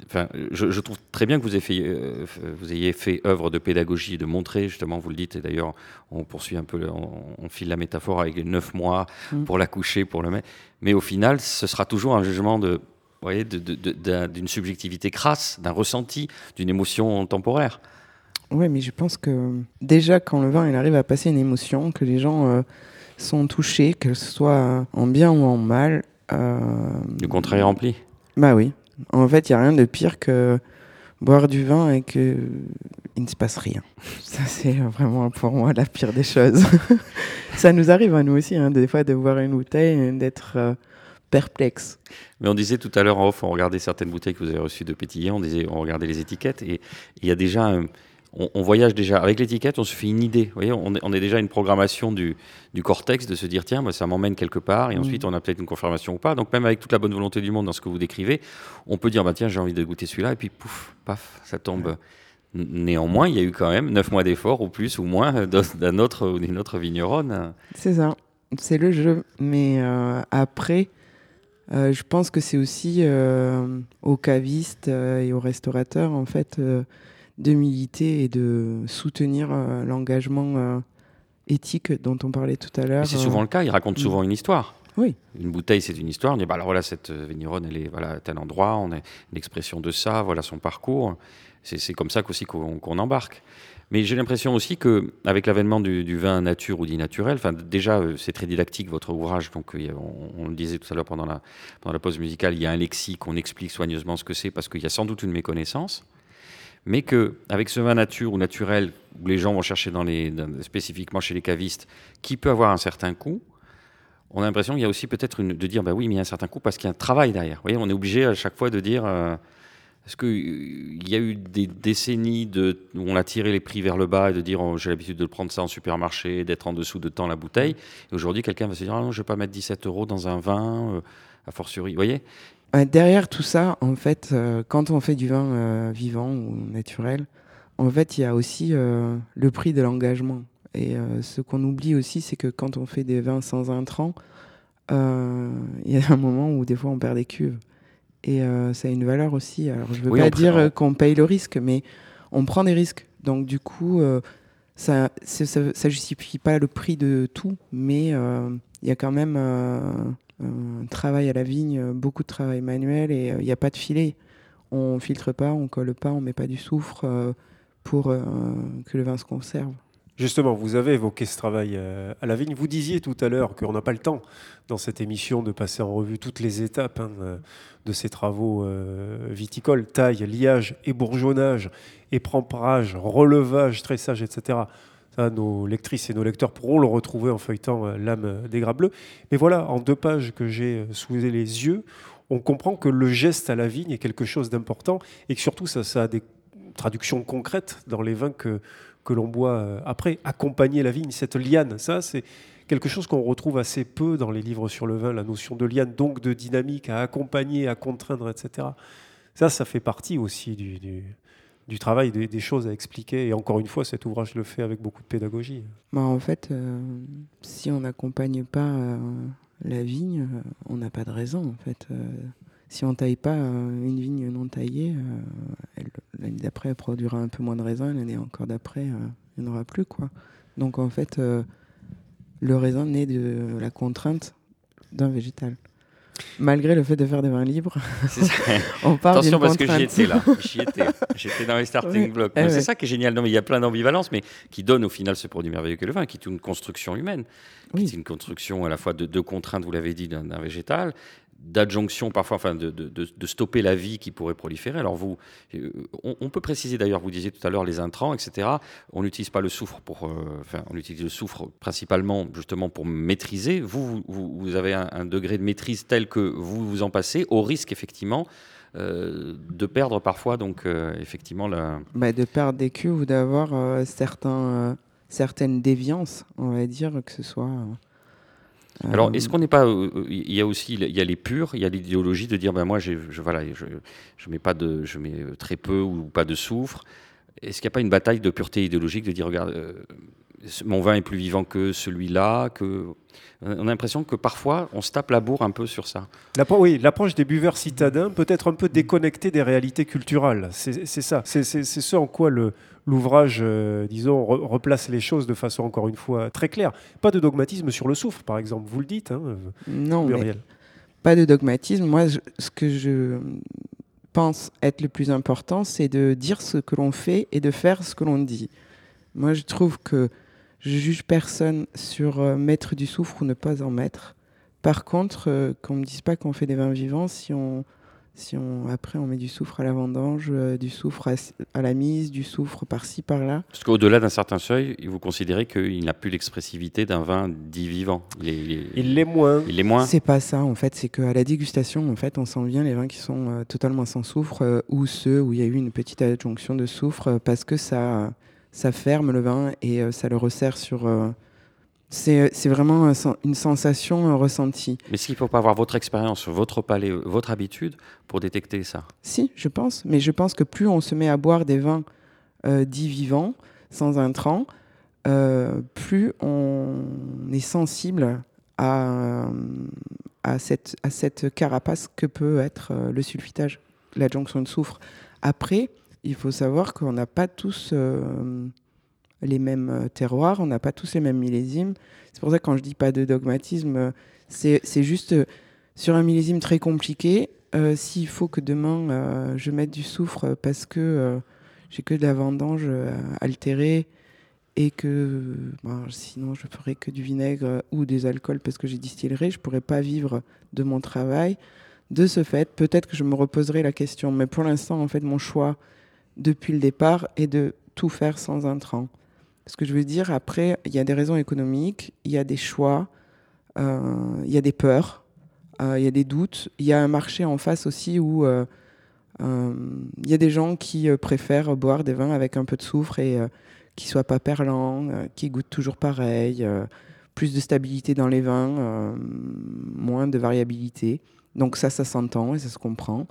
Enfin, je, je trouve très bien que vous ayez, fait, euh, vous ayez fait œuvre de pédagogie et de montrer, justement, vous le dites, et d'ailleurs, on poursuit un peu, on, on file la métaphore avec les neuf mois Mm. pour l'accoucher, pour le mettre. Mais au final, ce sera toujours un jugement de, vous voyez, d'une subjectivité crasse, d'un ressenti, d'une émotion temporaire. Oui, mais je pense que déjà quand le vin il arrive à passer une émotion, que les gens euh, sont touchés, que ce soit en bien ou en mal. euh, Le contrat est rempli. Bah oui. En fait, il n'y a rien de pire que boire du vin et que il ne se passe rien. Ça, c'est vraiment pour moi la pire des choses. Ça nous arrive à nous aussi, hein, des fois, de voir une bouteille et d'être euh, perplexe. Mais on disait tout à l'heure en off, on regardait certaines bouteilles que vous avez reçues de pétillant, on, disait, on regardait les étiquettes et il y a déjà, on, on voyage déjà avec l'étiquette, on se fait une idée. Vous voyez, on est, on est déjà une programmation du, du cortex de se dire tiens, bah, ça m'emmène quelque part et Mhm. ensuite on a peut-être une confirmation ou pas. Donc même avec toute la bonne volonté du monde dans ce que vous décrivez, on peut dire bah tiens, j'ai envie de goûter celui-là et puis pouf, paf, ça tombe. Néanmoins, il y a eu quand même neuf mois d'efforts ou plus ou moins d'un autre ou d'une autre vigneronne. C'est ça. c'est le jeu. Mais euh, après, euh, je pense que c'est aussi euh, aux cavistes et aux restaurateurs, en fait, de militer et de soutenir euh, l'engagement euh, éthique dont on parlait tout à l'heure. C'est euh, souvent le cas, ils racontent mm. souvent une histoire. Oui. Une bouteille, c'est une histoire. On dit, bah alors voilà, cette euh, vigneronne, elle est voilà, à tel endroit, on a une expression de ça, voilà son parcours. C'est c'est comme ça qu'aussi qu'on qu'on embarque. Mais j'ai l'impression aussi que avec l'avènement du, du vin nature ou dit naturel, enfin déjà euh, c'est très didactique votre ouvrage, donc euh, on, on le disait tout à l'heure pendant la, pendant la pause musicale, il y a un lexique, on explique soigneusement ce que c'est parce qu'il y a sans doute une méconnaissance, mais que avec ce vin nature ou naturel où les gens vont chercher dans les, spécifiquement chez les cavistes, qui peut avoir un certain coût, on a l'impression qu'il y a aussi peut-être de dire bah oui mais il y a un certain coût parce qu'il y a un travail derrière. Vous voyez, on est obligé à chaque fois de dire euh, est-ce qu'il y a eu des décennies de, où on a tiré les prix vers le bas et de dire oh, j'ai l'habitude de prendre ça en supermarché, d'être en dessous de temps la bouteille. Et aujourd'hui, quelqu'un va se dire ah non, je ne vais pas mettre 17 euros dans un vin, euh, a fortiori. Vous voyez? Euh, derrière tout ça, en fait, euh, quand on fait du vin euh, vivant ou naturel, en fait, il y a aussi euh, le prix de l'engagement. Et euh, ce qu'on oublie aussi, c'est que quand on fait des vins sans intrants, euh, il y a un moment où des fois on perd des cuves. Et euh, ça a une valeur aussi. Alors, je veux Oui, pas dire euh, qu'on paye le risque, mais on prend des risques. Donc, du coup, euh, ça, ça justifie pas le prix de tout, mais euh, il y a quand même euh, travail à la vigne, euh, beaucoup de travail manuel et euh, il n'y a pas de filet. On filtre pas, on colle pas, on met pas du soufre euh, pour euh, que le vin se conserve. Justement, vous avez évoqué ce travail euh, à la vigne. Vous disiez tout à l'heure qu'on n'a pas le temps dans cette émission de passer en revue toutes les étapes hein, euh, de ces travaux euh, viticoles, taille, liage, ébourgeonnage, épremprage, relevage, tressage, etc. Nos lectrices et nos lecteurs pourront le retrouver en feuilletant euh, l'âme des grappes bleus. Mais voilà, en deux pages que j'ai euh, sous les yeux, on comprend que le geste à la vigne est quelque chose d'important et que surtout ça, ça a des traductions concrètes dans les vins que, l'on boit euh, après. Accompagner la vigne, cette liane, ça c'est quelque chose qu'on retrouve assez peu dans les livres sur le vin, la notion de liane, donc de dynamique, à accompagner, à contraindre, etc. Ça, ça fait partie aussi du, du travail, des, des choses à expliquer. Et encore une fois, cet ouvrage le fait avec beaucoup de pédagogie. Bah, en fait, euh, si on n'accompagne pas euh, la vigne, euh, on n'a pas de raison. En fait, si on taille pas une vigne non taillée, l'année d'après, elle produira un peu moins de raisin. L'année encore d'après, il n'y en aura plus. Quoi. Donc en fait, le raisin naît de la contrainte d'un végétal. Malgré le fait de faire des vins libres, on parle Attention parce que j'y étais là. J'y étais. J'étais dans les starting blocks. Eh C'est ça qui est génial. Non, mais il y a plein d'ambivalences, mais qui donnent au final ce produit merveilleux que le vin, qui est une construction humaine. Oui. C'est une construction à la fois de, de contraintes, vous l'avez dit, d'un végétal, d'adjonction parfois, enfin de, de- stopper la vie qui pourrait proliférer. Alors vous, euh, on, peut préciser d'ailleurs, vous disiez tout à l'heure les intrants, etc. On n'utilise pas le soufre pour, euh, enfin, on utilise le soufre principalement justement pour maîtriser. Vous, vous, avez un, degré de maîtrise tel que vous vous en passez, au risque effectivement euh, de perdre parfois donc effectivement la. Bah, de perdre des cuves ou d'avoir certains, certaines déviances, on va dire, que ce soit. Euh, Alors, euh, est-ce qu'on n'est pas. euh, Il y a aussi il y a les purs, il y a l'idéologie de dire ben moi, je, voilà, je, je mets pas de, je mets euh, très peu ou pas de soufre. Est-ce qu'il n'y a pas une bataille de pureté idéologique de dire regarde, euh, mon vin est plus vivant que celui-là que on a l'impression que parfois on se tape la bourre un peu sur ça. Oui, l'approche des buveurs citadins peut être un peu déconnectée des réalités culturelles. C'est ça. C'est ce en quoi le- l'ouvrage, euh, disons, re- replace les choses de façon encore une fois très claire. Pas de dogmatisme sur le soufre, par exemple. Vous le dites, hein, non, Muriel. pas de dogmatisme. Moi, je- ce que je pense être le plus important, c'est de dire ce que l'on fait et de faire ce que l'on dit. Moi, je trouve que je juge personne sur euh, mettre du soufre ou ne pas en mettre. Par contre, euh, qu'on me dise pas qu'on fait des vins vivants si on, si on après on met du soufre à la vendange, euh, du soufre à, à la mise, du soufre par-ci par-là. Parce qu'au-delà d'un certain seuil, vous considérez qu'il n'a plus l'expressivité d'un vin dit vivant. Il est, il est- Il l'est moins. il est moins. C'est pas ça en fait, c'est qu'à la dégustation, en fait, on sent bien les vins qui sont euh, totalement sans soufre euh, ou ceux où il y a eu une petite adjonction de soufre euh, parce que ça, ça ferme le vin et euh, ça le resserre sur. Euh, c'est vraiment une sensation euh, ressentie. Mais est-ce qu'il ne faut pas avoir votre expérience, votre palais, votre habitude pour détecter ça? Si, je pense, mais je pense que plus on se met à boire des vins euh, dits vivants, sans intrants, euh, plus on est sensible à, à, cette, à cette carapace que peut être euh, le sulfitage, l'adjonction de soufre. Après, il faut savoir qu'on n'a pas tous euh, les mêmes euh, terroirs, on n'a pas tous les mêmes millésimes. C'est pour ça que quand je dis pas de dogmatisme, euh, c'est juste euh, sur un millésime très compliqué. S'il faut que demain je mette du soufre parce que euh, j'ai que de la vendange altérée et que ben, sinon je ferais que du vinaigre ou des alcools parce que j'ai distillerai, je pourrais pas vivre de mon travail. De ce fait, peut-être que je me reposerai la question, mais pour l'instant, en fait, mon choix depuis le départ est de tout faire sans intrants. Ce que je veux dire, après, il y a des raisons économiques, il y a des choix, euh, il y a des peurs, euh, il y a des doutes, il y a un marché en face aussi où euh, il y a des gens qui préfèrent boire des vins avec un peu de soufre et qui soient pas perlants, qui goûtent toujours pareil, plus de stabilité dans les vins, moins de variabilité. Donc ça, ça s'entend et ça se comprend.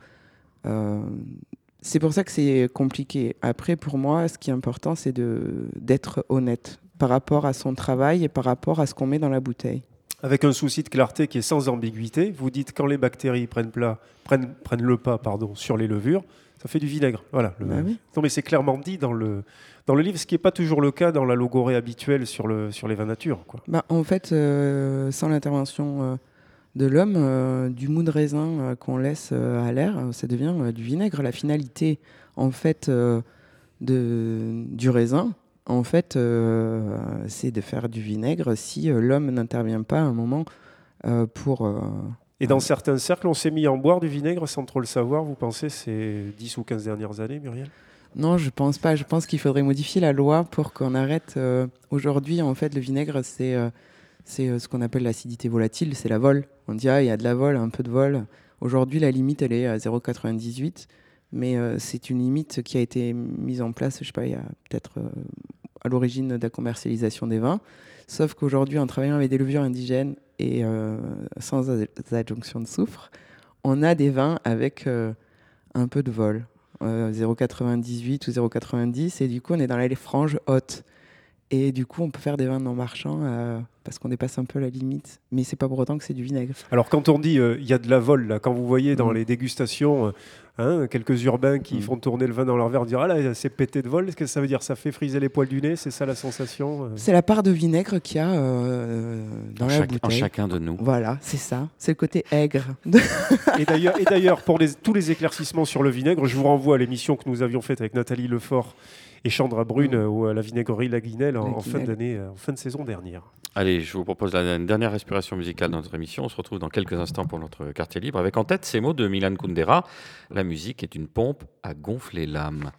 C'est pour ça que c'est compliqué. Après, pour moi, ce qui est important, c'est d'être honnête par rapport à son travail et par rapport à ce qu'on met dans la bouteille. Avec un souci de clarté qui est sans ambiguïté, vous dites quand les bactéries prennent, plat, prennent, prennent le pas pardon, sur les levures, ça fait du vinaigre. Voilà. le- Bah oui. Non, mais c'est clairement dit dans le, dans le livre, ce qui n'est pas toujours le cas dans la logorée habituelle sur, le, sur les vins nature. Quoi. Bah, en fait, euh, sans l'intervention euh, de l'homme, euh, du mou de raisin euh, qu'on laisse euh, à l'air, ça devient du vinaigre. La finalité, en fait, de, du raisin, en fait, c'est de faire du vinaigre si l'homme n'intervient pas à un moment pour. Et dans certains cercles, on s'est mis à en boire du vinaigre sans trop le savoir. Vous pensez ces 10 ou 15 dernières années, Muriel? Non, je pense pas. Je pense qu'il faudrait modifier la loi pour qu'on arrête. Aujourd'hui, en fait, le vinaigre, c'est c'est euh, ce qu'on appelle l'acidité volatile, c'est la vol. On dit, ah, il y a de la vol, un peu de vol. Aujourd'hui, la limite, elle est à 0,98. Mais euh, c'est une limite qui a été mise en place, je sais pas, il y a peut-être euh, à l'origine de la commercialisation des vins. Sauf qu'aujourd'hui, en travaillant avec des levures indigènes et sans ad- adjonction de soufre, on a des vins avec un peu de vol. euh, 0,98 ou 0,90 et du coup on est dans les franges hautes et du coup on peut faire des vins non marchands euh, parce qu'on dépasse un peu la limite mais c'est pas pour autant que c'est du vinaigre Alors, quand on dit euh, il y a de la vol, là, quand vous voyez dans Mm. les dégustations euh, hein, quelques urbains qui Mm. font tourner le vin dans leur verre, dire Ah là, c'est pété de vol, qu'est-ce que ça veut dire Ça fait friser les poils du nez? C'est ça la sensation euh? C'est la part de vinaigre qu'il y a euh, dans en, la chaque- en bouteille chacun de nous. voilà c'est ça c'est le côté aigre Et d'ailleurs, et d'ailleurs, pour les- tous les éclaircissements sur le vinaigre, je vous renvoie à l'émission que nous avions faite avec Nathalie Lefort et Chandra Brune Mm. euh, ou à la vinaigrerie La Guinelle en, en fin d'année, euh, en fin de saison dernière. Allez, je vous propose la une dernière respiration musicale dans notre émission. On se retrouve dans quelques instants pour notre quartier libre avec en tête ces mots de Milan Kundera. La musique est une pompe à gonfler l'âme.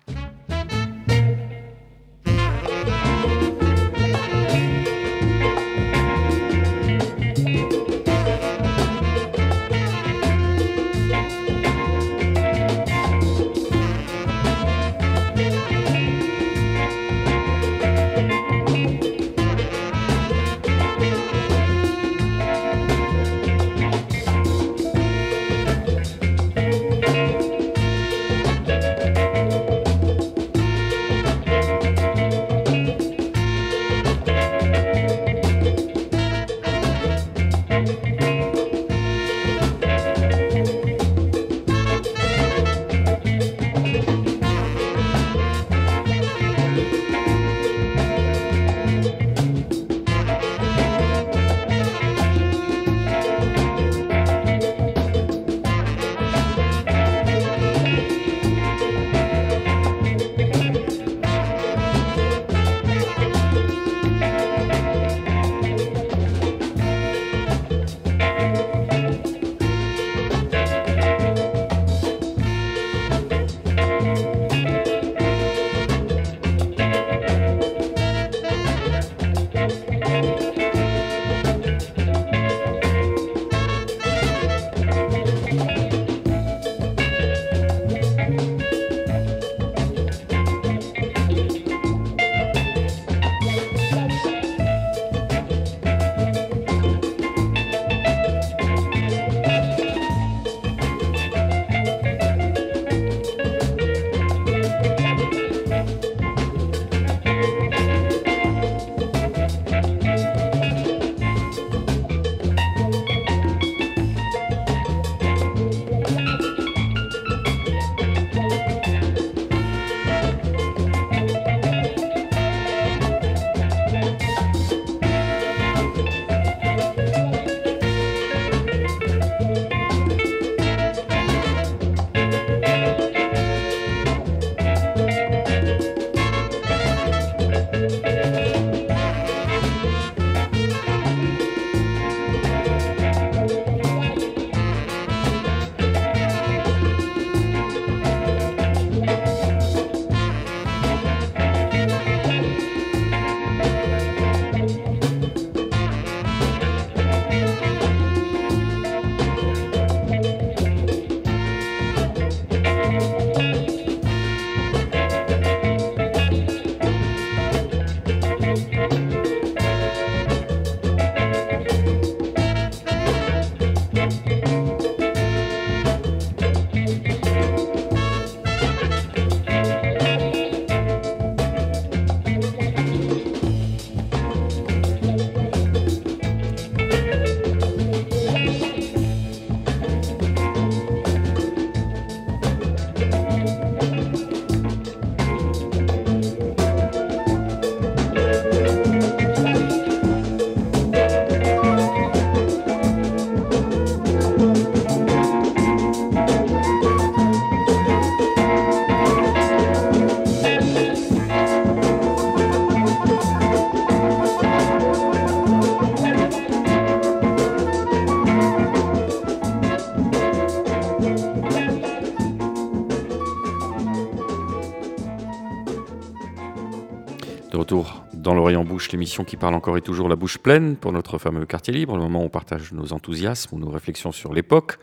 Dans l'Orient Bouche, l'émission qui parle encore et toujours la bouche pleine pour notre fameux quartier libre, le moment où on partage nos enthousiasmes ou nos réflexions sur l'époque.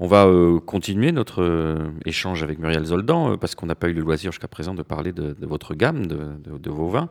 On va euh, continuer notre euh, échange avec Muriel Zoldan euh, parce qu'on n'a pas eu le loisir jusqu'à présent de parler de, votre gamme, de, vos vins.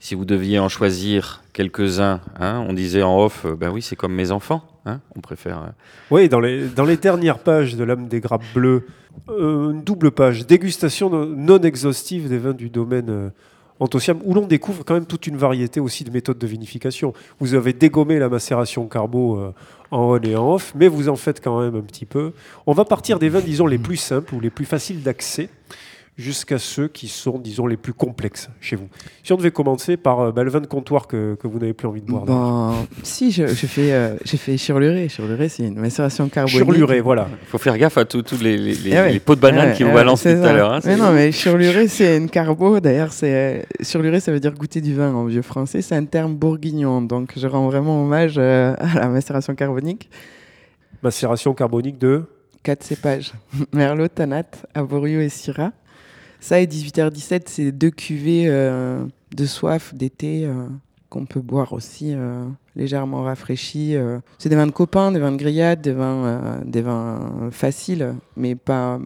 Si vous deviez en choisir quelques-uns, hein, on disait en off, ben oui, c'est comme mes enfants. hein, on préfère. Oui, dans les, dans les dernières pages de l'âme des grappes bleues, une double page, dégustation no- non exhaustive des vins du domaine Où l'on découvre quand même toute une variété aussi de méthodes de vinification. Vous avez dégommé la macération carbo euh, en on et en off, mais vous en faites quand même un petit peu. On va partir des vins, disons, les plus simples ou les plus faciles d'accès, jusqu'à ceux qui sont, disons, les plus complexes chez vous. Si on devait commencer par euh, bah, le vin de comptoir que, que vous n'avez plus envie de boire. Ben, si, euh, j'ai fait chirluré. Chirluré, c'est une macération carbonique. Surluré, voilà. Il faut faire gaffe à tous tous les, les- les- Eh ouais. les pots de banane Ouais, qui vous ouais, balancent c'est tout à l'heure. hein, mais non, mais chirluré, c'est une carbo. D'ailleurs, c'est chirluré, ça veut dire goûter du vin en vieux français. C'est un terme bourguignon. Donc, je rends vraiment hommage euh, à la macération carbonique. Macération carbonique de Quatre cépages Merlot, Tanat, Avorio et Syrah. Ça et 18h17, c'est deux cuvées euh, de soif d'été euh, qu'on peut boire aussi euh, légèrement rafraîchis. euh. C'est des vins de copains, des vins de grillade, des vins, euh, des vins faciles, mais pas.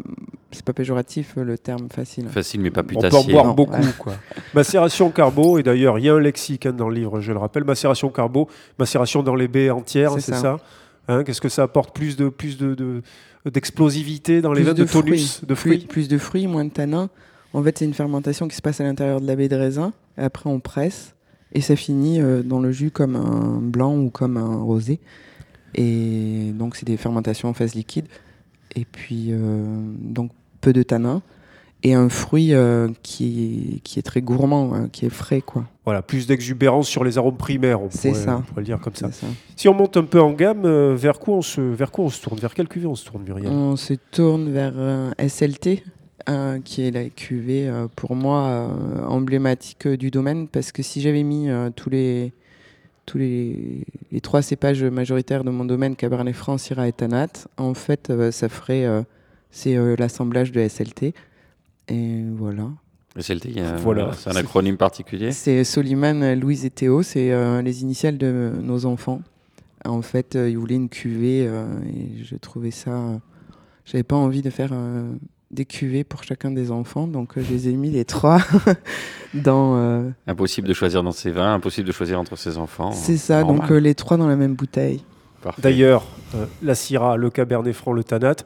C'est pas péjoratif le terme facile. Facile, mais pas On peut en putassier. boire Non, beaucoup. ouais. Quoi. Macération carbo, et d'ailleurs, il y a un lexique hein, dans le livre, je le rappelle. Macération carbo, macération dans les baies entières, C'est ça. ça, Hein, Qu'est-ce que ça apporte? Plus de plus de, de- d'explosivité dans les Plus vins de, fruits. tonus, de Plus, fruits plus de fruits, moins de tanins. En fait, c'est une fermentation qui se passe à l'intérieur de la baie de raisin. Et après, on presse. Et ça finit euh, dans le jus comme un blanc ou comme un rosé. Et donc, c'est des fermentations en phase liquide. Et puis, euh, donc, peu de tanins. Et un fruit euh, qui, est, qui est très gourmand, hein, qui est frais, quoi. Voilà, plus d'exubérance sur les arômes primaires, on pourrait, ça. on pourrait le dire comme ça. Si on monte un peu en gamme, euh, vers quoi on se, vers quoi on se tourne? Vers quelle cuvée on se tourne, Muriel? On se tourne vers SLT, euh, qui est la cuvée euh, pour moi euh, emblématique euh, du domaine, parce que si j'avais mis euh, tous les tous les, les trois cépages majoritaires de mon domaine, Cabernet Franc, Syrah et Tanat, en fait, euh, ça ferait euh, c'est euh, l'assemblage de SLT. Et voilà. Il y a- Voilà. c'est un acronyme particulier. C'est Soliman, Louise et Théo, c'est euh, les initiales de nos enfants. En fait, euh, ils voulaient une cuvée euh, et je trouvais ça. euh, J'avais pas envie de faire euh, des cuvées pour chacun des enfants, donc euh, je les ai mis les trois dans. euh, Impossible de choisir dans ses vins, impossible de choisir entre ses enfants. c'est ça, Normal. donc euh, les trois dans la même bouteille. D'ailleurs, euh, la Syrah, le Cabernet Franc, le Tanat.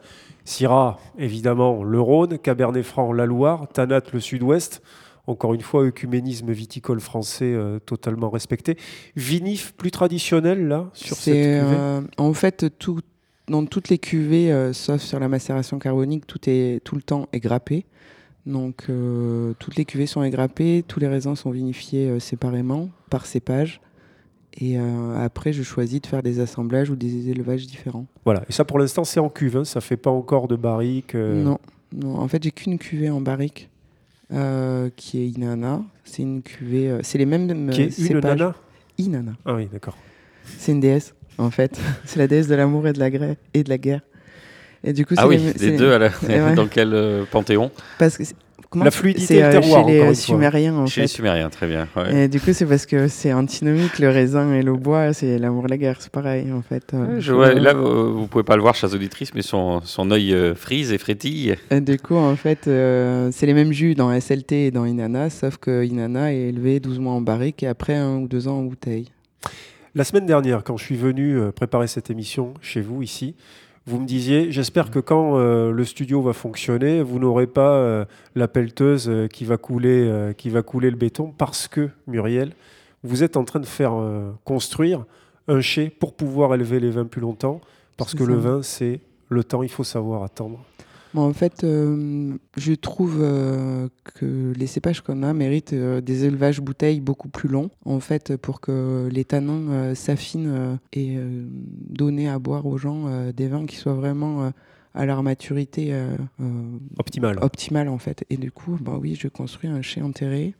Syrah, évidemment, le Rhône. Cabernet Franc, la Loire. Tanat, le Sud-Ouest. Encore une fois, œcuménisme viticole français euh, totalement respecté. Vinif plus traditionnel, là, sur cette C'est cuvée? euh, en fait tout, dans toutes les cuvées, euh, sauf sur la macération carbonique, tout est tout le temps est grappé. Donc euh, toutes les cuvées sont égrappées, tous les raisins sont vinifiés euh, séparément par cépage. Et après, je choisis de faire des assemblages ou des élevages différents. Voilà. Et ça, pour l'instant, c'est en cuve. hein. Ça fait pas encore de barrique. Non, non, en fait, j'ai qu'une cuvée en barrique qui est Inanna. C'est une cuvée, c'est les mêmes Qui est une cépages. nana Inanna. Ah oui, d'accord. C'est une déesse, en fait. c'est la déesse de l'amour et de la guerre. Et de la guerre. Et du coup, Ah c'est oui, les- deux à la- ouais. dans quel euh, panthéon Parce que La fluidité euh, terroir, chez les une fois. Sumériens en Chez les. Sumériens, très bien. ouais. Et du coup, c'est parce que c'est antinomique le raisin et le bois, c'est l'amour et la guerre, c'est pareil en fait. euh, Ouais, je chez vois- eux. là, vous, vous pouvez pas le voir, chers auditrices, mais son, son œil euh, frise et frétille. Et du coup, en fait, euh, c'est les mêmes jus dans SLT et dans Inanna, sauf que Inanna est élevé 12 mois en barrique et après un ou deux ans en bouteille. La semaine dernière, quand je suis venu euh, préparer cette émission chez vous ici, vous me disiez, j'espère que quand euh, le studio va fonctionner, vous n'aurez pas euh, la pelleteuse euh, qui, va couler, qui va couler le béton parce que, Muriel, vous êtes en train de faire construire un chai pour pouvoir élever les vins plus longtemps, parce que ça. le vin, c'est le temps, il faut savoir attendre. Bon, en fait, euh, je trouve euh, que les cépages qu'on a méritent euh, des élevages bouteilles beaucoup plus longs, en fait, pour que les tanins s'affinent et donner à boire aux gens des vins qui soient vraiment à leur maturité euh, euh, Optimal. optimale, en fait. Et du coup, bah oui, je construis un chai enterré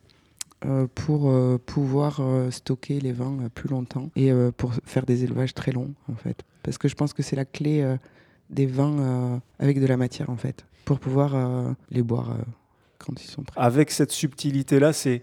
pour euh, pouvoir euh, stocker les vins euh, plus longtemps et pour faire des élevages très longs, en fait. Parce que je pense que c'est la clé des vins euh, avec de la matière, en fait, pour pouvoir euh, les boire euh, quand ils sont prêts. Avec cette subtilité-là, c'est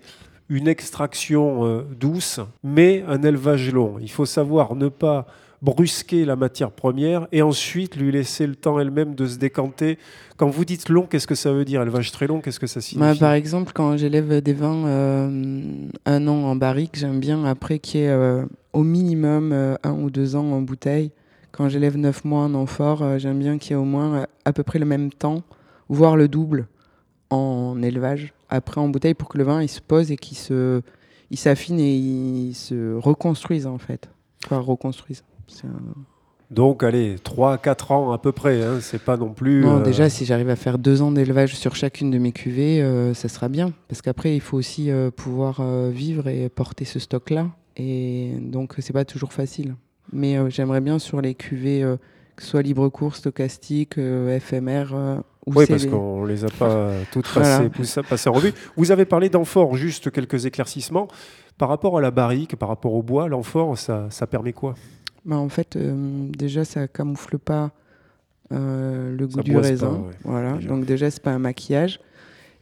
une extraction douce, mais un élevage long. Il faut savoir ne pas brusquer la matière première et ensuite lui laisser le temps elle-même de se décanter. Quand vous dites long, qu'est-ce que ça veut dire? Élevage très long, qu'est-ce que ça Moi, signifie par exemple, quand j'élève des vins euh, un an en barrique, j'aime bien après qu'il y ait euh, au minimum euh, un ou deux ans en bouteille. Quand j'élève neuf mois en amphore, euh, j'aime bien qu'il y ait au moins euh, à peu près le même temps, voire le double en élevage. Après en bouteille pour que le vin il se pose et qu'il se, il s'affine et il se reconstruise en fait. Enfin, reconstruise. Un- Donc, allez, 3-4 ans à peu près. Hein, c'est pas non plus. Non, euh, déjà, si j'arrive à faire deux ans d'élevage sur chacune de mes cuvées, euh, ça sera bien. Parce qu'après, il faut aussi euh, pouvoir vivre et porter ce stock-là. Et donc, c'est pas toujours facile. Mais euh, j'aimerais bien sur les cuvées, euh, que ce soit libre cours, stochastique, euh, FMR, ou Oui, parce les- qu'on les a pas toutes passées, en revue. Vous avez parlé d'amphore, juste quelques éclaircissements. Par rapport à la barrique, par rapport au bois, l'amphore, ça, ça permet quoi? Bah, en fait, euh, déjà, ça camoufle pas euh, le goût Ça du raisin. pas, ouais, voilà. déjà. Donc déjà, c'est pas un maquillage.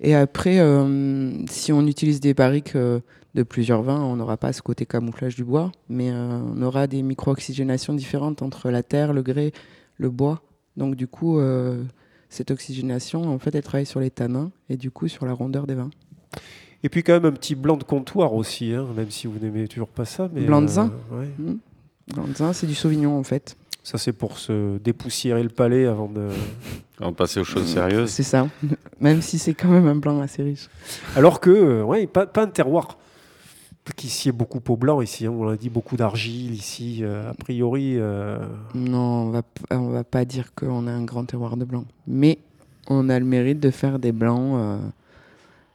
Et après, euh, si on utilise des barriques euh, de plusieurs vins, on n'aura pas ce côté camouflage du bois, mais euh, on aura des micro-oxygénations différentes entre la terre, le grès, le bois. Donc du coup, cette oxygénation, en fait, elle travaille sur les tanins et du coup sur la rondeur des vins. Et puis quand même un petit blanc de comptoir aussi, hein, même si vous n'aimez toujours pas ça. Mais, Blanc de zin ouais. Dans le vin, c'est du sauvignon en fait. Ça c'est pour se dépoussiérer le palais avant de... Va passer aux choses sérieuses. C'est ça. Même si c'est quand même un blanc assez riche. Alors que, euh, ouais, pas, pas un terroir qu'ici est beaucoup au blanc ici. hein, on l'a dit, beaucoup d'argile ici. euh, a priori, euh, Non, on va, on va pas dire qu'on a un grand terroir de blanc. Mais on a le mérite de faire des blancs euh,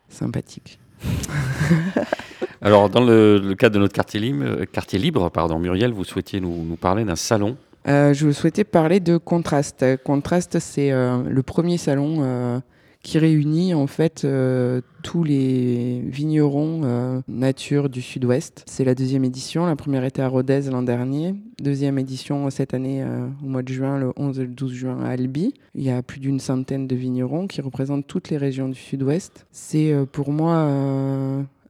sympathiques. Alors, dans le, le cadre de notre quartier libre, quartier libre pardon, Muriel, vous souhaitiez nous, nous parler d'un salon. Euh, je souhaitais parler de Contraste. Contraste, c'est euh, le premier salon euh, qui réunit en fait tous les vignerons nature du Sud-Ouest. C'est la deuxième édition. La première était à Rodez l'an dernier. Deuxième édition cette année au mois de juin, le 11 et le 12 juin à Albi. Il y a plus d'une centaine de vignerons qui représentent toutes les régions du Sud-Ouest. C'est pour moi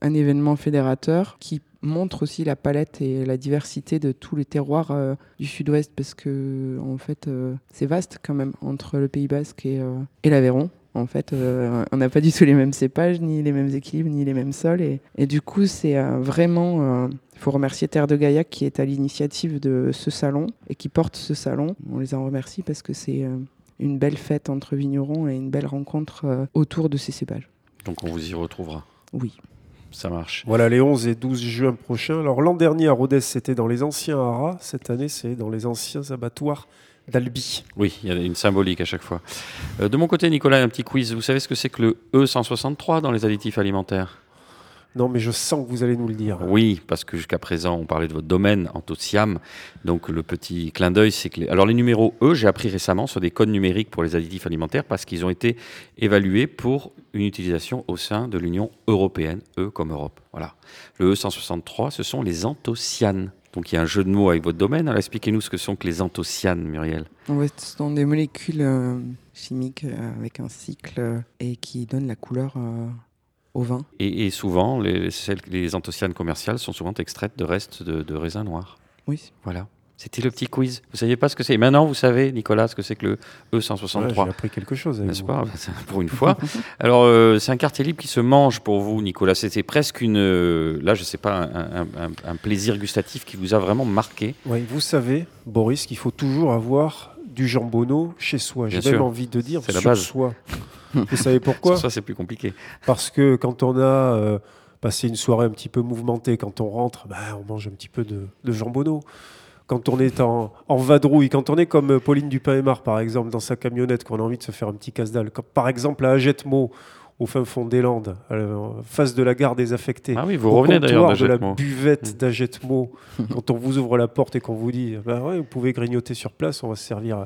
un événement fédérateur qui montre aussi la palette et la diversité de tous les terroirs euh, du Sud-Ouest parce que en fait euh, c'est vaste quand même entre le Pays Basque et, euh, et l'Aveyron. En fait, euh, on n'a pas du tout les mêmes cépages, ni les mêmes équilibres, ni les mêmes sols. Et, et du coup, c'est vraiment. Il faut remercier Terre de Gaillac qui est à l'initiative de ce salon et qui porte ce salon. On les en remercie parce que c'est une belle fête entre vignerons et une belle rencontre autour de ces cépages. Donc, on vous y retrouvera. Oui. Ça marche. voilà, les 11 et 12 juin prochains. Alors l'an dernier à Rodez, c'était dans les anciens haras. Cette année, c'est dans les anciens abattoirs d'Albi. Oui, il y a une symbolique à chaque fois. Euh, de mon côté, Nicolas, un petit quiz. Vous savez ce que c'est que le E163 dans les additifs alimentaires? Non, mais je sens que vous allez nous le dire. Oui, parce que jusqu'à présent, on parlait de votre domaine, Antociam. Donc, le petit clin d'œil, c'est que. les- Alors, les numéros E, j'ai appris récemment, sont des codes numériques pour les additifs alimentaires parce qu'ils ont été évalués pour une utilisation au sein de l'Union européenne, E comme Europe. Voilà. Le E163, ce sont les anthocyanes. Donc, il y a un jeu de mots avec votre domaine. Alors, expliquez-nous ce que sont que les anthocyanes, Muriel. En fait, ce sont des molécules euh, chimique euh, avec un cycle euh, et qui donne la couleur euh, au vin. Et, et souvent, les, celles- les anthocyanes commerciales sont souvent extraites de restes de, de raisins noirs. Oui. Voilà. C'était le petit quiz. Vous saviez pas ce que c'est? Maintenant, vous savez, Nicolas, ce que c'est que le Ouais, E163. J'ai appris quelque chose. N'est-ce pas? Pour une fois. Alors, euh, c'est un quartier libre qui se mange pour vous, Nicolas. C'était presque une. euh, là, je sais pas, un, un- un- un plaisir gustatif qui vous a vraiment marqué. Oui, vous savez, Boris, qu'il faut toujours avoir du jambonneau chez soi. J'ai même envie de dire C'est la sur base. soi. Vous savez pourquoi Sur ça, c'est plus compliqué. Parce que quand on a euh, passé une soirée un petit peu mouvementée, quand on rentre, bah, on mange un petit peu de, de jambonneau. Quand on est en, en vadrouille, quand on est comme euh, Pauline Dupin-Aymar, par exemple, dans sa camionnette, qu'on a envie de se faire un petit casse-dalle, par exemple à Agetmo, au fin fond des Landes, face de la gare des affectés, Ah oui, vous au revenez d'ailleurs de la buvette Mm. d'Agetmo, quand on vous ouvre la porte et qu'on vous dit bah ouais, vous pouvez grignoter sur place, on va se servir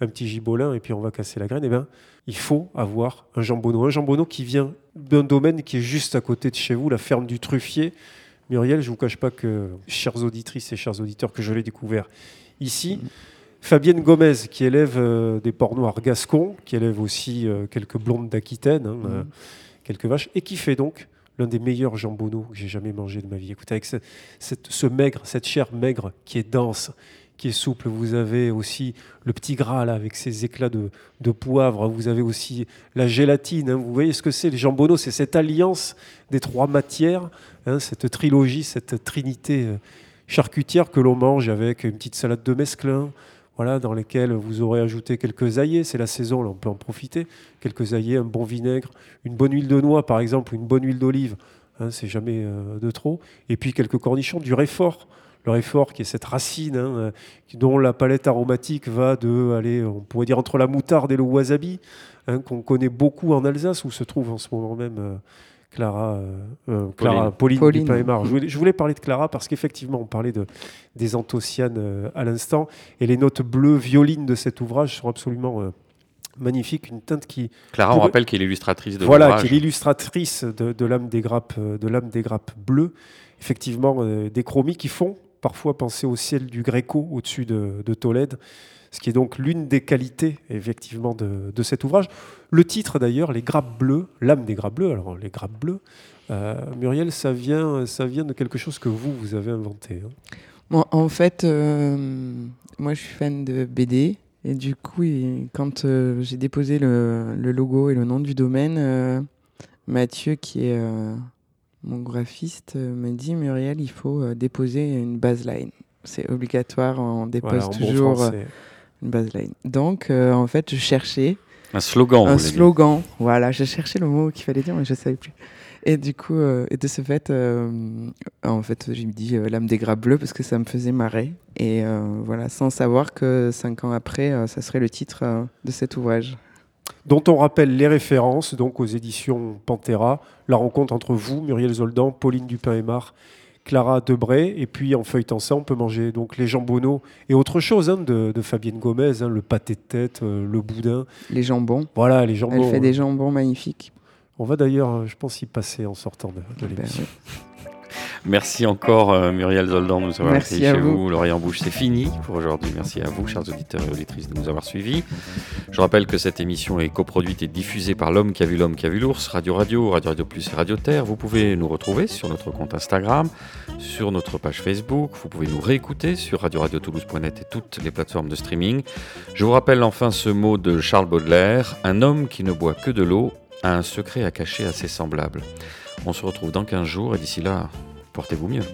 un petit gibolin et puis on va casser la graine, eh ben, il faut avoir un jambonneau. Un jambonneau qui vient d'un domaine qui est juste à côté de chez vous, la ferme du Truffier. Muriel, je ne vous cache pas que, chères auditrices et chers auditeurs, que je l'ai découvert ici. Fabienne Gomez, qui élève euh, des porcs noirs gascons, qui élève aussi euh, quelques blondes d'Aquitaine, hein, euh, quelques vaches, et qui fait donc l'un des meilleurs jambonneaux que j'ai jamais mangé de ma vie. Écoutez, avec ce, cette- ce maigre, cette chair maigre qui est dense, qui est souple, vous avez aussi le petit gras avec ses éclats de, poivre, vous avez aussi la gélatine. hein. Vous voyez ce que c'est, les jambonneaux C'est cette alliance des trois matières, hein, cette trilogie, cette trinité euh, charcutière que l'on mange avec une petite salade de mesclun, voilà, dans lesquelles vous aurez ajouté quelques aillés, c'est la saison, on peut en profiter, quelques aillés, un bon vinaigre, une bonne huile de noix par exemple, une bonne huile d'olive, hein, c'est jamais euh, de trop, et puis quelques cornichons, du réfort, le réfort qui est cette racine hein, euh, dont la palette aromatique va de, allez, on pourrait dire entre la moutarde et le wasabi, hein, qu'on connaît beaucoup en Alsace, où se trouve en ce moment même euh, Clara, euh, euh, Clara, Pauline, Pauline. Dupin-Aymar. Je voulais, je voulais parler de Clara parce qu'effectivement, on parlait de, des anthocyanes euh, à l'instant, et les notes bleues violines de cet ouvrage sont absolument euh, magnifiques. Une teinte qui, Clara, on rappelle qu'elle est illustratrice de voilà, qui est l'illustratrice de, de l'âme des grappes, de l'âme des grappes bleues. Effectivement, euh, des chromis qui font parfois penser au ciel du Gréco au-dessus de, de Tolède, ce qui est donc l'une des qualités effectivement de, de cet ouvrage. Le titre d'ailleurs, les grappes bleues, l'âme des grappes bleues. Alors les grappes bleues, euh, Muriel, ça vient, ça vient de quelque chose que vous vous avez inventé. hein. En fait, euh, moi je suis fan de BD et du coup, quand euh, j'ai déposé le, le logo et le nom du domaine, Mathieu, qui est mon graphiste, euh, me dit Muriel, il faut euh, déposer une baseline. C'est obligatoire, on dépose Voilà, en bon toujours euh, français. une baseline. Donc, euh, en fait, je cherchais Un slogan. un dire. slogan. Voilà, je cherchais le mot qu'il fallait dire, mais je ne savais plus. Et du coup, euh, et de ce fait, euh, en fait, j'ai dit euh, l'âme des grappes bleues parce que ça me faisait marrer. Et euh, voilà, sans savoir que cinq ans après, euh, ça serait le titre euh, de cet ouvrage. Dont on rappelle les références donc aux éditions Pantera, la rencontre entre vous, Muriel Zoldan, Pauline Dupin-Aymar, Clara Debray, et puis en feuilletant ça, on peut manger donc les jambonneaux et autre chose hein, de, de Fabienne Gomez, hein, le pâté de tête, euh, le boudin, Les jambons. voilà les jambons. Elle fait des jambons magnifiques. On va d'ailleurs, euh, je pense, y passer en sortant de, de Ben l'émission. Merci encore euh, Muriel Zoldan de nous avoir Merci accueillis à chez vous. vous. L'Orient en bouche, c'est fini pour aujourd'hui. Merci à vous, chers auditeurs et auditrices, de nous avoir suivis. Je rappelle que cette émission est coproduite et diffusée par l'homme qui a vu l'homme qui a vu l'ours, Radio Radio, Radio Radio Plus et Radio Terre. Vous pouvez nous retrouver sur notre compte Instagram, sur notre page Facebook. Vous pouvez nous réécouter sur radio-radio-toulouse.net et toutes les plateformes de streaming. Je vous rappelle enfin ce mot de Charles Baudelaire Un homme qui ne boit que de l'eau un secret à cacher à ses semblables. On se retrouve dans 15 jours et d'ici là, portez-vous mieux.